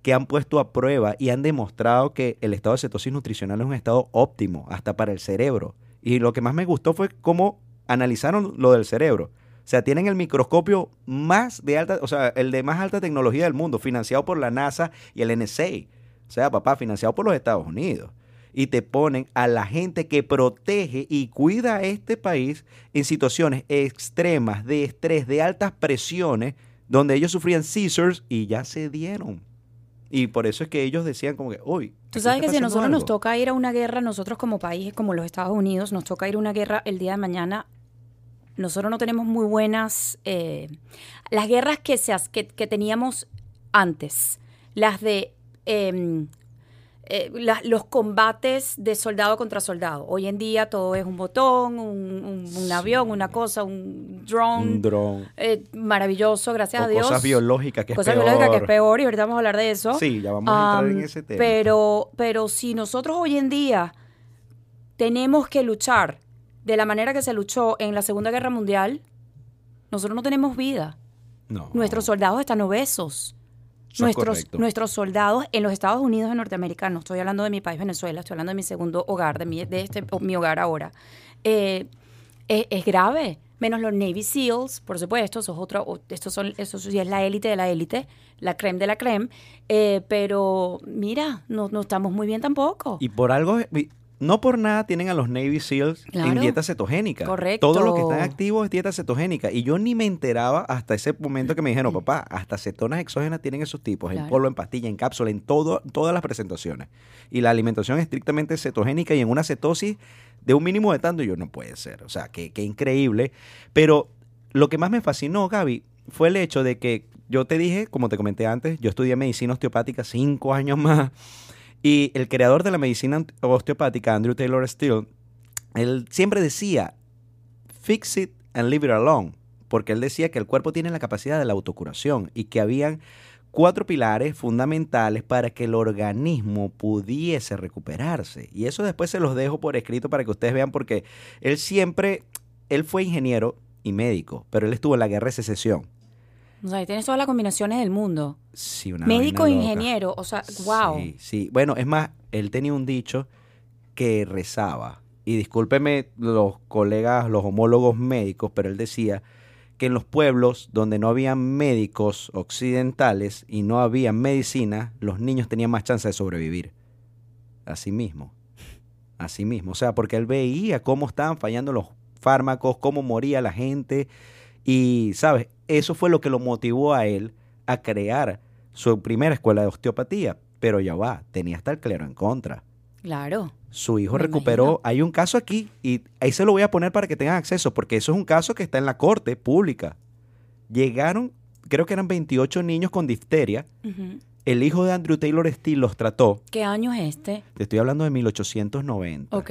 que han puesto a prueba y han demostrado que el estado de cetosis nutricional es un estado óptimo, hasta para el cerebro. Y lo que más me gustó fue cómo analizaron lo del cerebro. O sea, tienen el microscopio más de alta, o sea, el de más alta tecnología del mundo, financiado por la NASA y el NSA. O sea, papá, financiado por los Estados Unidos. Y te ponen a la gente que protege y cuida a este país en situaciones extremas de estrés, de altas presiones, donde ellos sufrían seizures y ya se dieron. Y por eso es que ellos decían como que, uy. Tú sabes que si a nosotros nos algo". toca ir a una guerra, nosotros como país, como los Estados Unidos, nos toca ir a una guerra el día de mañana, nosotros no tenemos muy buenas... eh, las guerras que, se, que, que teníamos antes, las de... em, eh, la- los combates de soldado contra soldado. Hoy en día todo es un botón, un, un- un avión, una cosa, un drone. Un dron. eh, maravilloso, gracias O a Dios. cosas biológicas, que es cosas peor. biológicas que es peor y ahorita vamos a hablar de eso. Sí, ya vamos a entrar en ese tema. Pero, pero si nosotros hoy en día tenemos que luchar de la manera que se luchó en la Segunda Guerra Mundial, nosotros no tenemos vida. No. Nuestros soldados están obesos. Eso Nuestros, nuestros soldados en los Estados Unidos de Norteamérica, no estoy hablando de mi país Venezuela, estoy hablando de mi segundo hogar, de mi, de este, mi hogar ahora. Eh, es, es grave. Menos los Navy SEALs, por supuesto, eso es otro, o- estos son, eso sí es la élite de la élite, la creme de la creme. Eh, pero mira, no, no estamos muy bien tampoco. Y por algo, no por nada tienen a los Navy SEALs en dieta cetogénica. Correcto. Todo lo que están activos es dieta cetogénica. Y yo ni me enteraba hasta ese momento que me dijeron, papá, hasta cetonas exógenas tienen esos tipos, en polvo, en pastilla, en cápsula, en todo, todas las presentaciones. Y la alimentación es estrictamente cetogénica y en una cetosis de un mínimo de tanto, yo no puede ser. O sea, que, que increíble. Pero lo que más me fascinó, Gaby, fue el hecho de que yo te dije, como te comenté antes, yo estudié medicina osteopática cinco años más. Y el creador de la medicina osteopática, Andrew Taylor Steele, él siempre decía, fix it and leave it alone. Porque él decía que el cuerpo tiene la capacidad de la autocuración y que habían cuatro pilares fundamentales para que el organismo pudiese recuperarse. Y eso después se los dejo por escrito para que ustedes vean porque él siempre, él fue ingeniero y médico, pero él estuvo en la guerra de secesión. O sea, tienes todas las combinaciones del mundo. Sí, una Médico, ingeniero, o sea, wow. Sí, sí. Bueno, es más, él tenía un dicho que rezaba. Y discúlpeme los colegas, los homólogos médicos, pero él decía que en los pueblos donde no había médicos occidentales y no había medicina, los niños tenían más chance de sobrevivir. Así mismo. Así mismo. O sea, porque él veía cómo estaban fallando los fármacos, cómo moría la gente. Y, ¿sabes? Eso fue lo que lo motivó a él a crear su primera escuela de osteopatía. Pero ya va, tenía hasta el clero en contra. Claro. Su hijo Me recuperó. imagino. Hay un caso aquí y ahí se lo voy a poner para que tengan acceso, porque eso es un caso que está en la corte pública. Llegaron, creo que eran 28 niños con difteria. El hijo de Andrew Taylor Steele los trató. ¿Qué año es este? Te estoy hablando de 1890. Ok.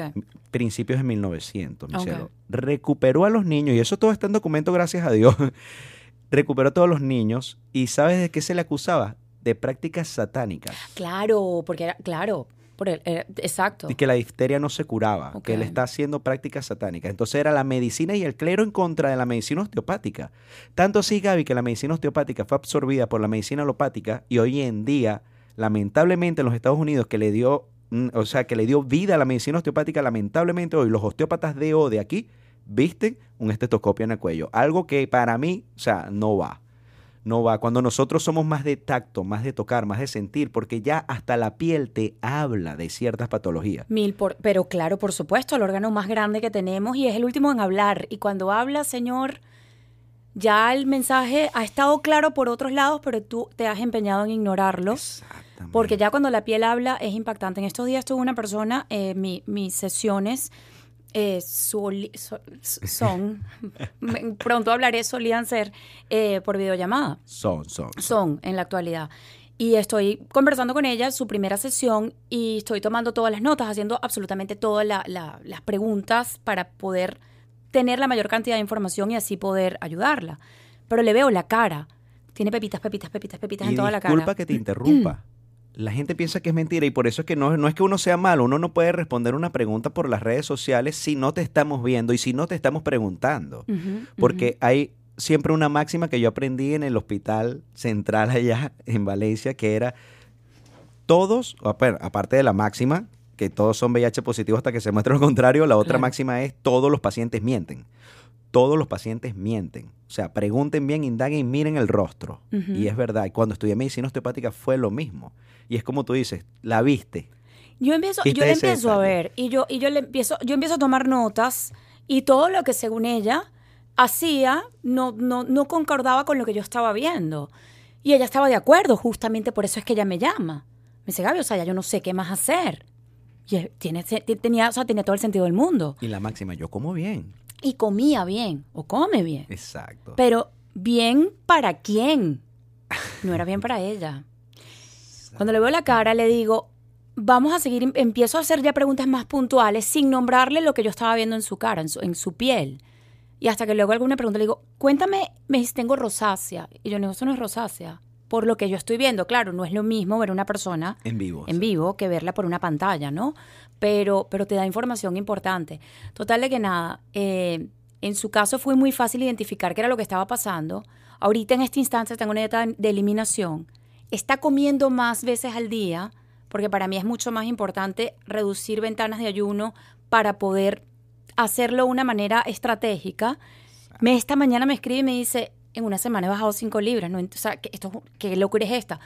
Principios de 1900, mi Ok. cielo. Recuperó a los niños, y eso todo está en documento, gracias a Dios. Recuperó a todos los niños, y ¿sabes de qué se le acusaba? De prácticas satánicas. Claro, porque era, claro, por era- exacto. Y que la difteria no se curaba, que él está haciendo prácticas satánicas. Entonces era la medicina y el clero en contra de la medicina osteopática. Tanto así, Gaby, que la medicina osteopática fue absorbida por la medicina alopática y hoy en día, lamentablemente en los Estados Unidos, que le dio, mm, o sea, que le dio vida a la medicina osteopática, lamentablemente hoy los osteópatas de O de aquí visten un estetoscopio en el cuello. Algo que para mí, o sea, no va. No va. Cuando nosotros somos más de tacto, más de tocar, más de sentir, porque ya hasta la piel te habla de ciertas patologías. Mil por, pero claro, por supuesto, el órgano más grande que tenemos y es el último en hablar. Y cuando habla, señor, ya el mensaje ha estado claro por otros lados, pero tú te has empeñado en ignorarlo. Exactamente. Porque ya cuando la piel habla es impactante. En estos días tuve una persona, eh, mi- mis sesiones eh, so- son, pronto hablaré, solían ser eh, por videollamada. Son, son. son. Son en la actualidad. Y estoy conversando con ella, su primera sesión, y estoy tomando todas las notas, haciendo absolutamente todas la- la- las preguntas para poder tener la mayor cantidad de información y así poder ayudarla. Pero le veo la cara. Tiene pepitas, pepitas, pepitas, pepitas Y en toda la disculpa cara. que te interrumpa. La gente piensa que es mentira y por eso es que no, no es que uno sea malo, uno no puede responder una pregunta por las redes sociales si no te estamos viendo y si no te estamos preguntando. Porque hay siempre una máxima que yo aprendí en el hospital central allá en Valencia, que era todos, aparte de la máxima, que todos son VIH positivos hasta que se muestre lo contrario, la otra Claro. máxima es todos los pacientes mienten. Todos los pacientes mienten. O sea, pregunten bien, indaguen y miren el rostro. Y es verdad. Y cuando estudié medicina osteopática fue lo mismo. Y es como tú dices, la viste. Yo empiezo, yo le empiezo a ver y yo, y yo le empiezo, yo empiezo a tomar notas y todo lo que según ella hacía no, no, no concordaba con lo que yo estaba viendo. Y ella estaba de acuerdo, justamente por eso es que ella me llama. Me dice, Gaby, o sea, ya yo no sé qué más hacer. Y tiene, tenía, o sea, tenía todo el sentido del mundo. Y la máxima, yo como bien. Y comía bien, o come bien. Exacto. Pero bien para quién. No era bien para ella. Cuando le veo la cara, le digo, vamos a seguir, em- empiezo a hacer ya preguntas más puntuales sin nombrarle lo que yo estaba viendo en su cara, en su, en su piel. Y hasta que luego alguna pregunta le digo, cuéntame, me dice, tengo rosácea. Y yo le digo, eso no es rosácea. Por lo que yo estoy viendo, claro, no es lo mismo ver una persona en vivo. en vivo que verla por una pantalla, ¿no? Pero, pero te da información importante. Total de que nada, eh, en su caso fue muy fácil identificar qué era lo que estaba pasando. Ahorita en esta instancia tengo una dieta de eliminación. Está comiendo más veces al día, porque para mí es mucho más importante reducir ventanas de ayuno para poder hacerlo de una manera estratégica. Me, esta mañana me escribe y me dice, en una semana he bajado 5 libras. ¿no? O sea, ¿qué, esto, ¿qué locura es esta?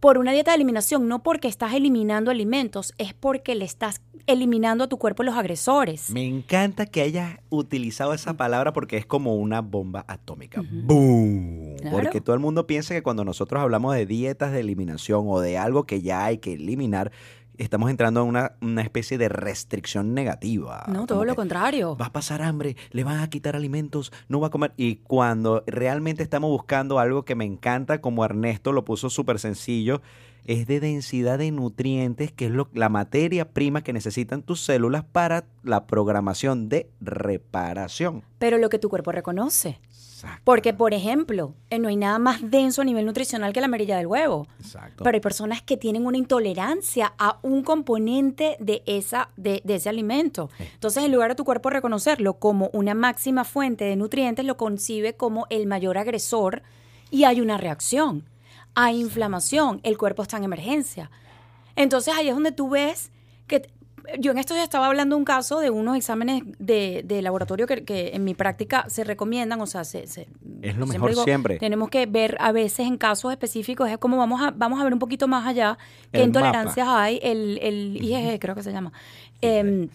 Por una dieta de eliminación, no porque estás eliminando alimentos, es porque le estás eliminando a tu cuerpo los agresores. Me encanta que hayas utilizado esa palabra porque es como una bomba atómica. ¡Boom! Claro. Porque todo el mundo piensa que cuando nosotros hablamos de dietas de eliminación o de algo que ya hay que eliminar, estamos entrando en una, una especie de restricción negativa. No, todo lo contrario. Va a pasar hambre, le van a quitar alimentos, no va a comer. Y cuando realmente estamos buscando algo que me encanta, como Ernesto lo puso súper sencillo, es de densidad de nutrientes, que es lo, la materia prima que necesitan tus células para la programación de reparación. Pero lo que tu cuerpo reconoce. Exacto. Porque, por ejemplo, eh, no hay nada más denso a nivel nutricional que la amarilla del huevo. Exacto. Pero hay personas que tienen una intolerancia a un componente de, esa, de, de ese alimento. Entonces, en lugar de tu cuerpo reconocerlo como una máxima fuente de nutrientes, lo concibe como el mayor agresor y hay una reacción. Hay inflamación, el cuerpo está en emergencia. Entonces, ahí es donde tú ves que yo en esto ya estaba hablando un caso de unos exámenes de, de laboratorio que, que en mi práctica se recomiendan, o sea, se, se- Es lo mejor siempre. Tenemos que ver a veces en casos específicos, es como vamos a, vamos a ver un poquito más allá qué intolerancias hay, el, el IgG creo que se llama. Em,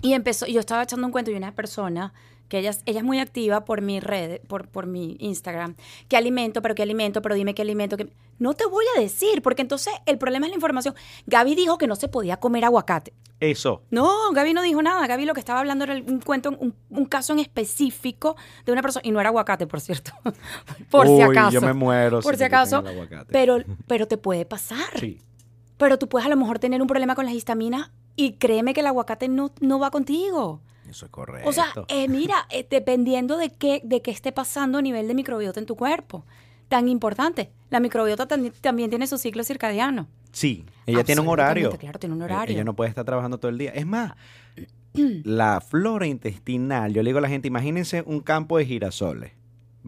y empezó, yo estaba echando un cuento y una persona que ella, es- ella es muy activa por mi red, por, por mi Instagram. ¿Qué alimento? ¿Pero qué alimento? ¿Pero dime qué alimento? qué-". No te voy a decir, porque entonces el problema es la información. Gaby dijo que no se podía comer aguacate. Eso. No, Gaby no dijo nada. Gaby lo que estaba hablando era un cuento, un, un caso en específico de una persona. Y no era aguacate, por cierto. por si acaso. yo me muero Por si acaso. Pero, pero te puede pasar. Sí. Pero tú puedes a lo mejor tener un problema con las histaminas y créeme que el aguacate no, no va contigo. Eso es correcto. O sea, eh, mira, eh, dependiendo de qué, de qué esté pasando a nivel de microbiota en tu cuerpo. Tan importante. La microbiota también, también tiene su ciclo circadiano. Sí, ella tiene un horario. Claro, tiene un Eh, horario. Ella no puede estar trabajando todo el día. Es más, la flora intestinal, yo le digo a la gente, imagínense un campo de girasoles.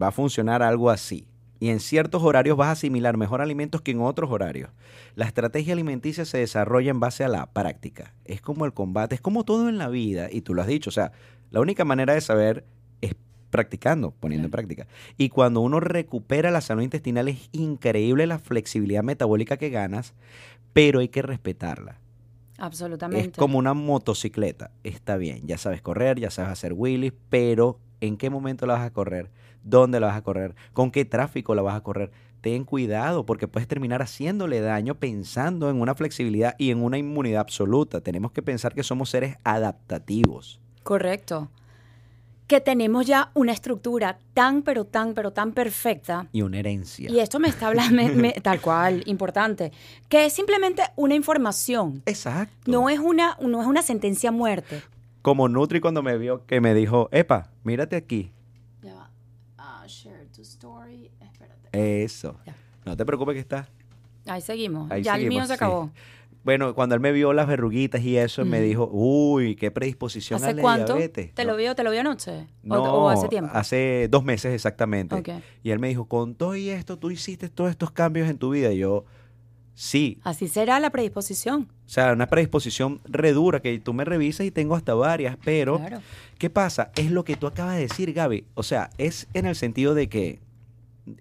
Va a funcionar algo así. Y en ciertos horarios vas a asimilar mejor alimentos que en otros horarios. La estrategia alimenticia se desarrolla en base a la práctica. Es como el combate, es como todo en la vida. Y tú lo has dicho, o sea, la única manera de saber es practicando, poniendo en práctica. Y cuando uno recupera la salud intestinal es increíble la flexibilidad metabólica que ganas, pero hay que respetarla. Absolutamente. Es como una motocicleta. Está bien, ya sabes correr, ya sabes hacer wheelies, pero ¿en qué momento la vas a correr? ¿Dónde la vas a correr? ¿Con qué tráfico la vas a correr? Ten cuidado porque puedes terminar haciéndole daño pensando en una flexibilidad y en una inmunidad absoluta. Tenemos que pensar que somos seres adaptativos. Correcto. Que tenemos ya una estructura tan, pero tan, pero tan perfecta. Y una herencia. Y esto me está hablando, me- me- tal cual, importante, que es simplemente una información. Exacto. No es una, no es una sentencia a muerte. Como Nutri cuando me vio que me dijo, epa, mírate aquí. Ya va. Ah, share to story. Espérate. Eso. Ya. No te preocupes que está. Ahí seguimos. Ahí ya el mío seguimos, se sí. acabó. Bueno, cuando él me vio las verruguitas y eso, me dijo, uy, qué predisposición a ¿Hace la cuánto? diabetes. ¿Te No, lo vio, te lo vio anoche? ¿O- No, ¿O, hace tiempo? Hace dos meses exactamente. Y él me dijo, con todo y esto, tú hiciste todos estos cambios en tu vida. Y yo, sí. Así será la predisposición. O sea, una predisposición redura que tú me revisas y tengo hasta varias, pero Claro. ¿qué pasa? Es lo que tú acabas de decir, Gaby. O sea, es en el sentido de que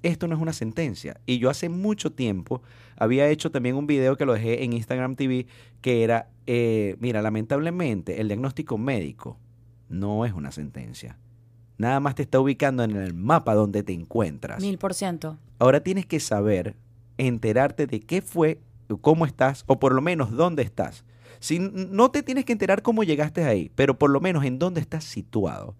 esto no es una sentencia. Y yo hace mucho tiempo había hecho también un video que lo dejé en Instagram TV que era, eh, mira, lamentablemente el diagnóstico médico no es una sentencia. Nada más te está ubicando en el mapa donde te encuentras. Mil por ciento. Ahora tienes que saber, enterarte de qué fue, cómo estás, o por lo menos dónde estás. Si no te tienes que enterar cómo llegaste ahí, pero por lo menos en dónde estás situado.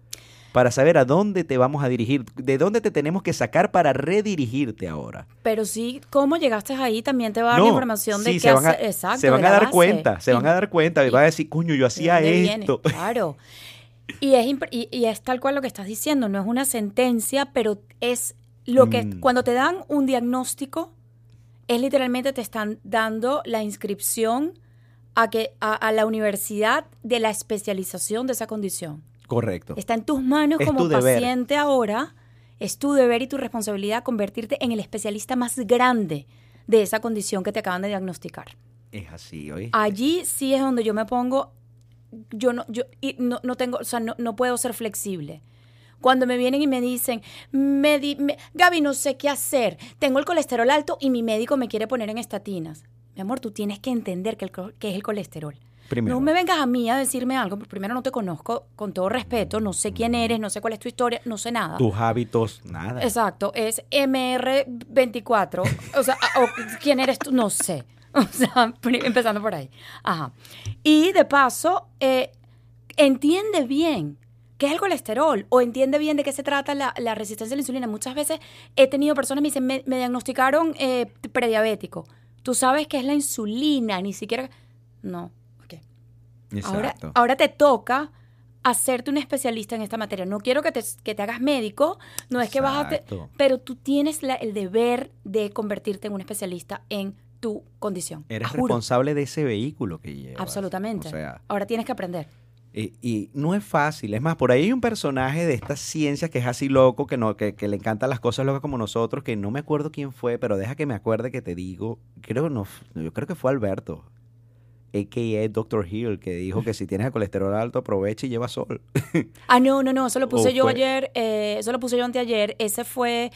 Para saber a dónde te vamos a dirigir, de dónde te tenemos que sacar para redirigirte ahora. Pero sí, cómo llegaste ahí también te va a dar la información de qué se van a, hacer. Exacto. se van a dar base. cuenta, se van a dar cuenta y van a decir, coño, yo ¿de hacía viene? esto. Claro. Y es, y, y es tal cual lo que estás diciendo, no es una sentencia, pero es lo que Mm. cuando te dan un diagnóstico, es literalmente te están dando la inscripción a, que, a, a la universidad de la especialización de esa condición. Correcto. Está en tus manos Es como tu paciente ahora, es tu deber y tu responsabilidad convertirte en el especialista más grande de esa condición que te acaban de diagnosticar. Es así, ¿oíste? Allí sí es donde yo me pongo, yo no, yo y no, no tengo, o sea, no, no puedo ser flexible. Cuando me vienen y me dicen, me di- me- Gaby, no sé qué hacer, tengo el colesterol alto y mi médico me quiere poner en estatinas. Mi amor, tú tienes que entender que, el co- que es el colesterol. Primero. No me vengas a mí a decirme algo, porque primero no te conozco, con todo respeto, no sé quién eres, no sé cuál es tu historia, no sé nada. Tus hábitos, nada. Exacto, es MR24. O sea, o, ¿quién eres tú? No sé. O sea, empezando por ahí. Ajá. Y de paso, eh, entiende bien qué es el colesterol o entiende bien de qué se trata la, la resistencia a la insulina. Muchas veces he tenido personas que me dicen, me, me diagnosticaron eh, prediabético. Tú sabes qué es la insulina, ni siquiera... No, Ahora, ahora te toca hacerte un especialista en esta materia. No quiero que te, que te hagas médico, no es que vas a... te- pero tú tienes la- el deber de convertirte en un especialista en tu condición. Eres responsable de ese vehículo que llevas. Absolutamente. O sea, ahora tienes que aprender. Y, y no es fácil. Es más, por ahí hay un personaje de estas ciencias que es así loco, que, no, que, que le encantan las cosas locas como nosotros, que no me acuerdo quién fue, pero deja que me acuerde que te digo. Creo no, yo creo que fue Alberto, a.k.a. Dr. Hill, que dijo que si tienes el colesterol alto, aprovecha y lleva sol. Ah, no, no, no, eso lo puse O yo fue- ayer, eh, eso lo puse yo anteayer. Ese fue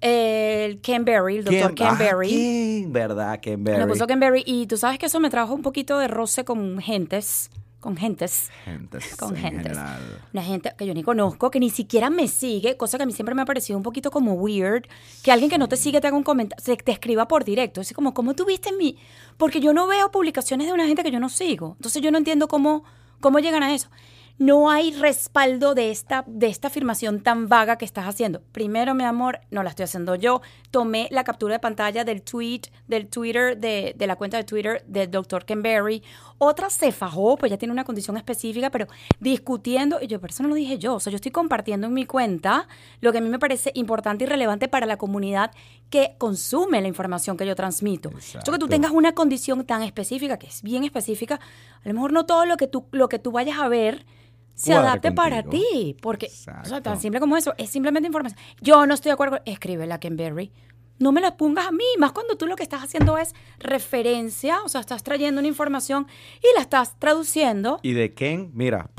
eh, el Ken Berry, el doctor Ken Ah, Berry. ¿quién? ¿Verdad? Ken Berry. Lo puso Ken Berry y tú sabes que eso me trajo un poquito de roce con gentes, con gentes. Gentes, Con en gentes. general. Una gente que yo ni conozco, que ni siquiera me sigue, cosa que a mí siempre me ha parecido un poquito como weird, que alguien que no te sigue te haga un comentario, te escriba por directo. Es como, ¿cómo tuviste mí? Porque yo no veo publicaciones de una gente que yo no sigo. Entonces yo no entiendo cómo, cómo llegan a eso. No hay respaldo de esta, de esta afirmación tan vaga que estás haciendo. Primero, mi amor, no la estoy haciendo yo. Tomé la captura de pantalla del tweet, del Twitter, de, de la cuenta de Twitter del doctor Ken Berry. Otra se fajó, pues ya tiene una condición específica, pero discutiendo, y yo, pero eso no lo dije yo. O sea, yo estoy compartiendo en mi cuenta lo que a mí me parece importante y relevante para la comunidad que consume la información que yo transmito. Esto que tú tengas una condición tan específica, que es bien específica, a lo mejor no todo lo que tú, lo que tú vayas a ver se adapte para ti. Porque, o sea, Exacto. tan simple como eso, es simplemente información. Yo no estoy de acuerdo, escríbela a Ken Berry. No me la pongas a mí, más cuando tú lo que estás haciendo es referencia, o sea, estás trayendo una información y la estás traduciendo. Y de Ken, mira,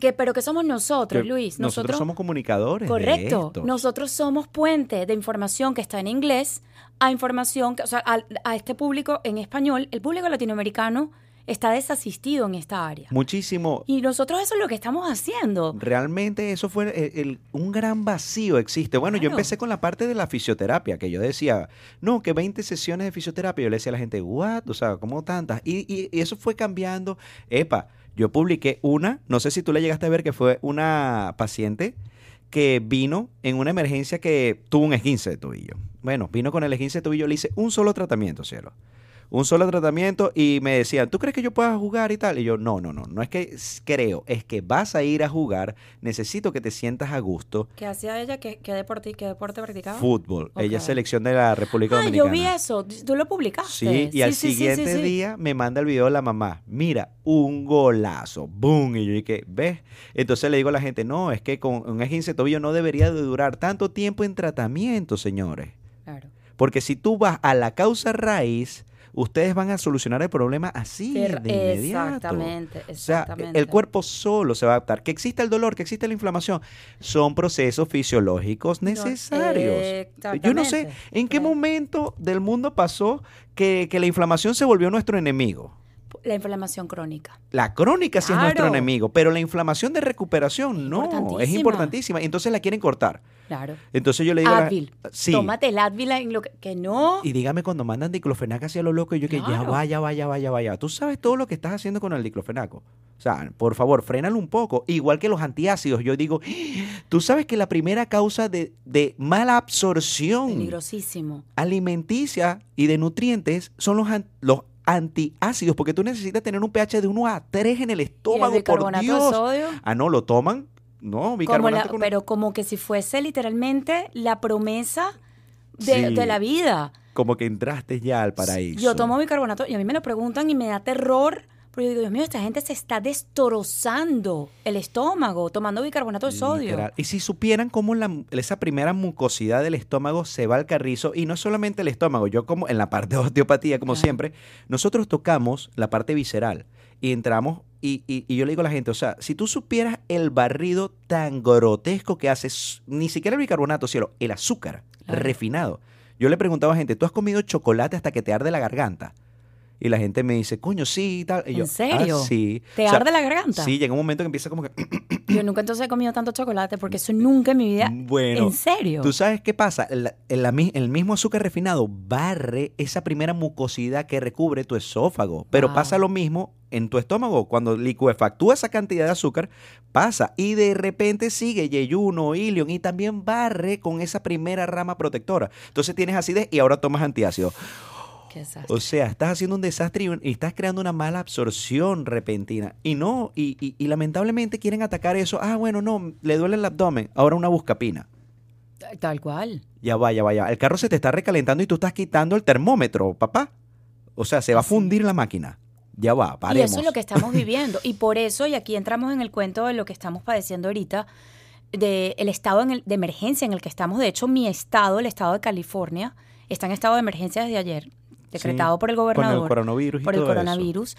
Que, pero que somos nosotros, Que Luis. Nosotros, somos comunicadores. de Correcto. esto. Nosotros somos puente de información que está en inglés a información, que, o sea, a, a este público en español. El público latinoamericano está desasistido en esta área. Muchísimo. Y nosotros eso es lo que estamos haciendo. Realmente eso fue el- el- un gran vacío existe. Bueno, yo empecé con la parte de la fisioterapia, que yo decía, no, que 20 sesiones de fisioterapia. Yo le decía a la gente, what? O sea, ¿cómo tantas? Y, y- y eso fue cambiando. Epa, yo publiqué una, no sé si tú le llegaste a ver que fue una paciente que vino en una emergencia que tuvo un esguince de tobillo. Bueno, vino con el esguince de tobillo, le hice un solo tratamiento, cielo. Un solo tratamiento y me decían, ¿tú crees que yo pueda jugar y tal? Y yo, no, no, no, no es que creo, es que vas a ir a jugar, necesito que te sientas a gusto. ¿Qué hacía ella? ¿Qué, qué deporte, qué deporte practicaba? Fútbol. Ella es selección de la República Ah, Dominicana. yo vi eso. Tú lo publicaste. Sí, y al sí, siguiente sí. día me manda el video de la mamá. Mira, un golazo. ¡Boom! Y yo dije, ¿ves? Entonces le digo a la gente, no, es que con un esguince de tobillo no debería de durar tanto tiempo en tratamiento, señores. Claro. Porque si tú vas a la causa raíz, ustedes van a solucionar el problema así de inmediato. Exactamente, O sea, el cuerpo solo se va a adaptar. Que exista el dolor, que exista la inflamación, son procesos fisiológicos necesarios. Yo no sé en qué momento del mundo pasó que, que la inflamación se volvió nuestro enemigo. La inflamación crónica. La crónica sí es nuestro Claro. enemigo, pero la inflamación de recuperación no, es Importantísima. entonces la quieren cortar. Claro. Entonces yo le digo... la- Advil. sí. Tómate el Advil en lo que, que no. Y dígame cuando mandan diclofenac hacia lo loco, y yo que ya Claro. vaya, vaya, vaya, vaya. Tú sabes todo lo que estás haciendo con el diclofenaco. O sea, por favor, frénalo un poco. Igual que los antiácidos. Yo digo, tú sabes que la primera causa de, de mala absorción Peligrosísimo. alimenticia y de nutrientes son los, los antiácidos, porque tú necesitas tener un pH de 1 a 3 en el ¿Y el estómago, por bicarbonato de Dios. sodio? Ah, no, lo toman. No, Como bicarbonato la- con- pero como que si fuese literalmente la promesa de, Sí. de la vida. como que entraste ya al paraíso. Yo tomo bicarbonato y a mí me lo preguntan y me da terror. Pero yo digo, Dios mío, esta gente se está destrozando el estómago tomando bicarbonato de sodio. Literal. Y si supieran cómo la- esa primera mucosidad del estómago se va al carrizo, y no solamente el estómago, yo como en la parte de osteopatía, como Claro. siempre, nosotros tocamos la parte visceral y entramos, y, y- y yo le digo a la gente, o sea, si tú supieras el barrido tan grotesco que haces, ni siquiera el bicarbonato, cielo, el azúcar Claro. refinado. Yo le preguntaba a gente, ¿tú has comido chocolate hasta que te arde la garganta? Y la gente me dice, coño, sí, y tal. Y ¿En yo, serio? "Ah, sí. ¿Te O sea, arde la garganta? Sí, llega un momento que empieza como que, Yo nunca entonces he comido tanto chocolate porque eso nunca en mi vida. Bueno, ¿En serio? ¿Tú sabes qué pasa? El, el- mismo azúcar refinado barre esa primera mucosidad que recubre tu esófago. Pero Wow. pasa lo mismo en tu estómago. Cuando licuefactúa esa cantidad de azúcar, pasa. Y de repente sigue yeyuno, ilion y también barre con esa primera rama protectora. Entonces tienes acidez y ahora tomas antiácido. O sea, estás haciendo un desastre y, estás creando una mala absorción repentina. Y no, y, y- y lamentablemente quieren atacar eso. Ah, bueno, no, le duele el abdomen. Ahora una buscapina. Tal cual. Ya va, ya va, ya va. El carro se te está recalentando y tú estás quitando el termómetro, papá. O sea, se va a fundir la máquina. Ya va, paremos. Y eso es lo que estamos viviendo. Y por eso, y aquí entramos en el cuento de lo que estamos padeciendo ahorita, de el estado en el- de emergencia en el que estamos. De hecho, mi estado, el estado de California, está en estado de emergencia desde ayer, decretado Sí, por el Con gobernador. el coronavirus y por el eso. coronavirus.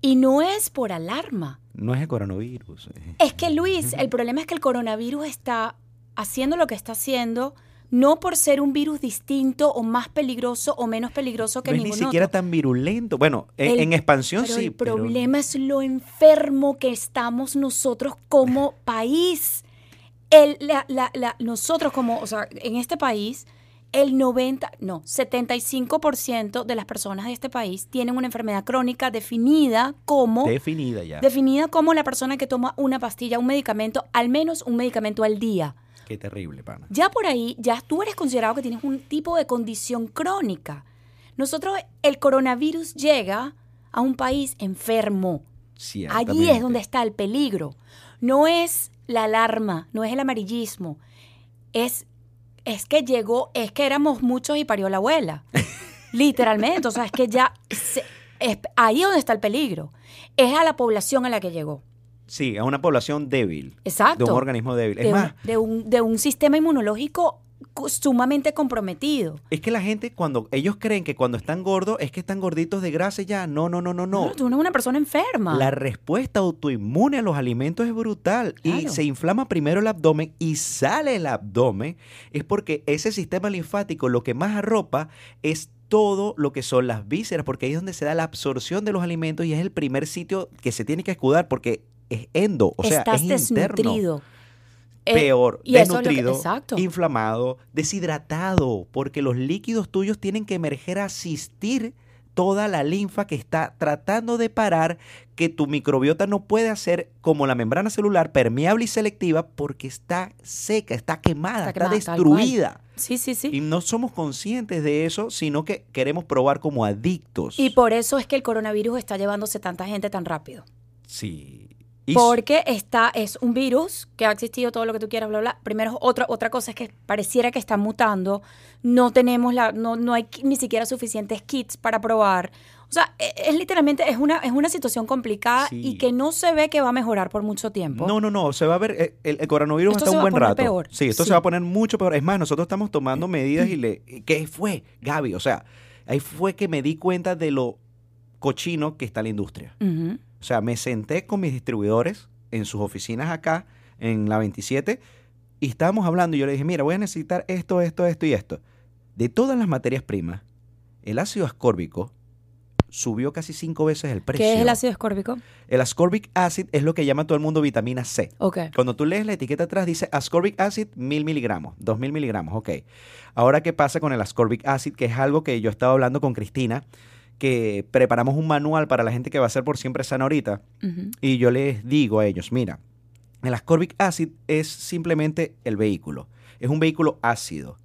Y no es por alarma. No es el coronavirus. eh. Es que Luis, el problema es que el coronavirus está haciendo lo que está haciendo no por ser un virus distinto o más peligroso o menos peligroso que no es ni ningún siquiera otro. tan virulento. Bueno, en, El- en expansión pero sí. el pero- problema es lo enfermo que estamos nosotros como país. El, la- la- la- nosotros como, o sea, en este país, el 90, no, 75% de las personas de este país tienen una enfermedad crónica definida como definida ya. definida como la persona que toma una pastilla, un medicamento, al menos un medicamento al día. Qué terrible, pana. Ya por ahí, ya tú eres considerado que tienes un tipo de condición crónica. Nosotros, el coronavirus llega a un país enfermo. Allí es donde está el peligro. No es la alarma, no es el amarillismo. Es, es que llegó, es que éramos muchos y parió la abuela. Literalmente. O sea, es que ya. se- es ahí es donde está el peligro. Es a la población a la que llegó. Sí, a una población débil. Exacto. De un organismo débil. Es de, un, más, de un- de un sistema inmunológico sumamente comprometido. Es que la gente, cuando ellos creen que cuando están gordos, es que están gorditos de grasa y ya. No, no, no, no, no. Claro, tú no eres una persona enferma. La respuesta autoinmune a los alimentos es brutal y se inflama primero el abdomen y sale el abdomen. Es porque ese sistema linfático lo que más arropa es todo lo que son las vísceras, porque ahí es donde se da la absorción de los alimentos y es el primer sitio que se tiene que escudar porque es endo, o sea, es interno. Eh, Peor, que- desnutrido, inflamado, deshidratado, porque los líquidos tuyos tienen que emerger a asistir toda la linfa que está tratando de parar que tu microbiota no puede hacer como la membrana celular permeable y selectiva porque está seca, está quemada, Está está, quemada, tal destruida. Sí, sí, sí. Y no somos conscientes de eso, sino que queremos probar como adictos. Y por eso es que el coronavirus está llevándose tanta gente tan rápido. sí. Y Porque está, es un virus que ha existido todo lo que tú quieras, bla, bla. Primero, otra, otra cosa es que pareciera que está mutando. No tenemos la, no, no hay ni siquiera suficientes kits para probar. O sea, e- es, literalmente, es una, es una situación complicada Sí. y que no se ve que va a mejorar por mucho tiempo. No, no, no, se va a ver, eh, el, el coronavirus Esto hasta se un va a buen poner rato. peor. Sí, esto Sí. se va a poner mucho peor. Es más, nosotros estamos tomando medidas y le... ¿Qué fue, Gaby? O sea, ahí fue que me di cuenta de lo cochino que está la industria. Ujú. O sea, me senté con mis distribuidores en sus oficinas acá, en la 27, y estábamos hablando y yo le dije, mira, voy a necesitar esto, esto, esto y esto. De todas las materias primas, el ácido ascórbico subió casi cinco veces el precio. ¿Qué es el ácido ascórbico? El ascorbic acid es lo que llama todo el mundo vitamina C. Ok. Cuando tú lees la etiqueta atrás dice ascorbic acid 1000 miligramos, 2000 miligramos, ok. Ahora, ¿qué pasa con el ascorbic acid? Que es algo que yo estaba hablando con Cristina, que preparamos un manual para la gente que va a ser por siempre sana ahorita. Y yo les digo a ellos, mira, el ascorbic acid es simplemente el vehículo. Es un vehículo ácido.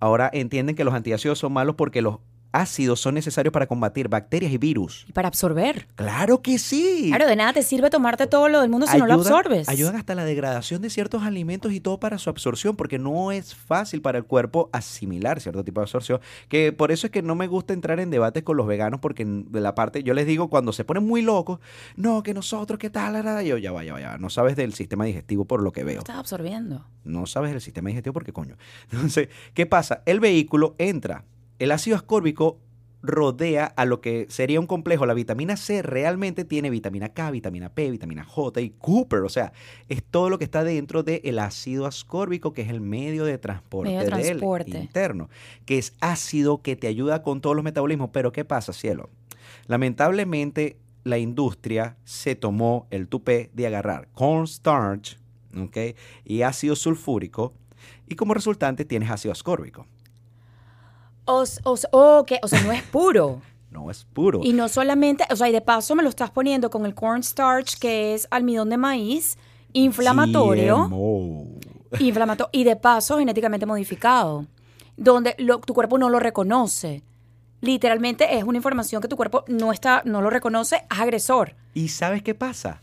Ahora entienden que los antiácidos son malos porque los ácidos son necesarios para combatir bacterias y virus. Y para absorber. Claro que sí. Claro, de nada te sirve tomarte todo lo del mundo si no lo absorbes. Ayudan hasta la degradación de ciertos alimentos y todo para su absorción, porque no es fácil para el cuerpo asimilar cierto tipo de absorción. Que por eso es que no me gusta entrar en debates con los veganos, porque de la parte, yo les digo, cuando se ponen muy locos, no, que nosotros, ¿qué tal? La", Yo, ya va, ya va, ya va. No sabes del sistema digestivo por lo que veo. estás absorbiendo. No sabes del sistema digestivo porque coño. Entonces, ¿qué pasa? El vehículo entra. El ácido ascórbico rodea a lo que sería un complejo. La vitamina C realmente tiene vitamina K, vitamina P, vitamina J y Cooper. O sea, es todo lo que está dentro del ácido ascórbico, que es el medio de transporte, Medio de del transporte. interno, que es ácido que te ayuda con todos los metabolismos. Pero ¿qué pasa, cielo? Lamentablemente, la industria se tomó el tupé de agarrar cornstarch y ácido sulfúrico y como resultante tienes ácido ascórbico. O, o, o que, o sea, no es puro. No es puro. Y no solamente, o sea, y de paso me lo estás poniendo con el cornstarch, que es almidón de maíz, inflamatorio, GMO. inflamatorio y de paso genéticamente modificado, donde lo- tu cuerpo no lo reconoce. Literalmente es una información que tu cuerpo no está, no lo reconoce, es agresor. ¿Y sabes qué pasa?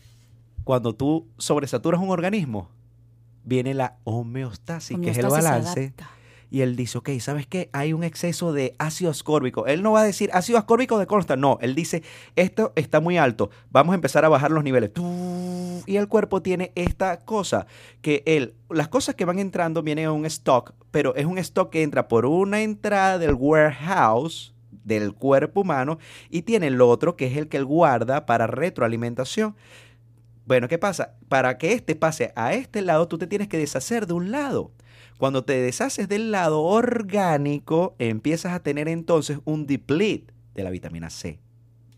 Cuando tú sobresaturas un organismo, viene la homeostasis, que es el se balance. Y él dice, ok, ¿sabes qué? Hay un exceso de ácido ascórbico. Él no va a decir ácido ascórbico de consta, no. Él dice, esto está muy alto, vamos a empezar a bajar los niveles. Y el cuerpo tiene esta cosa, que él, las cosas que van entrando vienen en un stock, pero es un stock que entra por una entrada del warehouse del cuerpo humano y tiene el otro que es el que él guarda para retroalimentación. Bueno, ¿qué pasa? Para que este pase a este lado, tú te tienes que deshacer de un lado. Cuando te deshaces del lado orgánico, empiezas a tener entonces un deplete de la vitamina C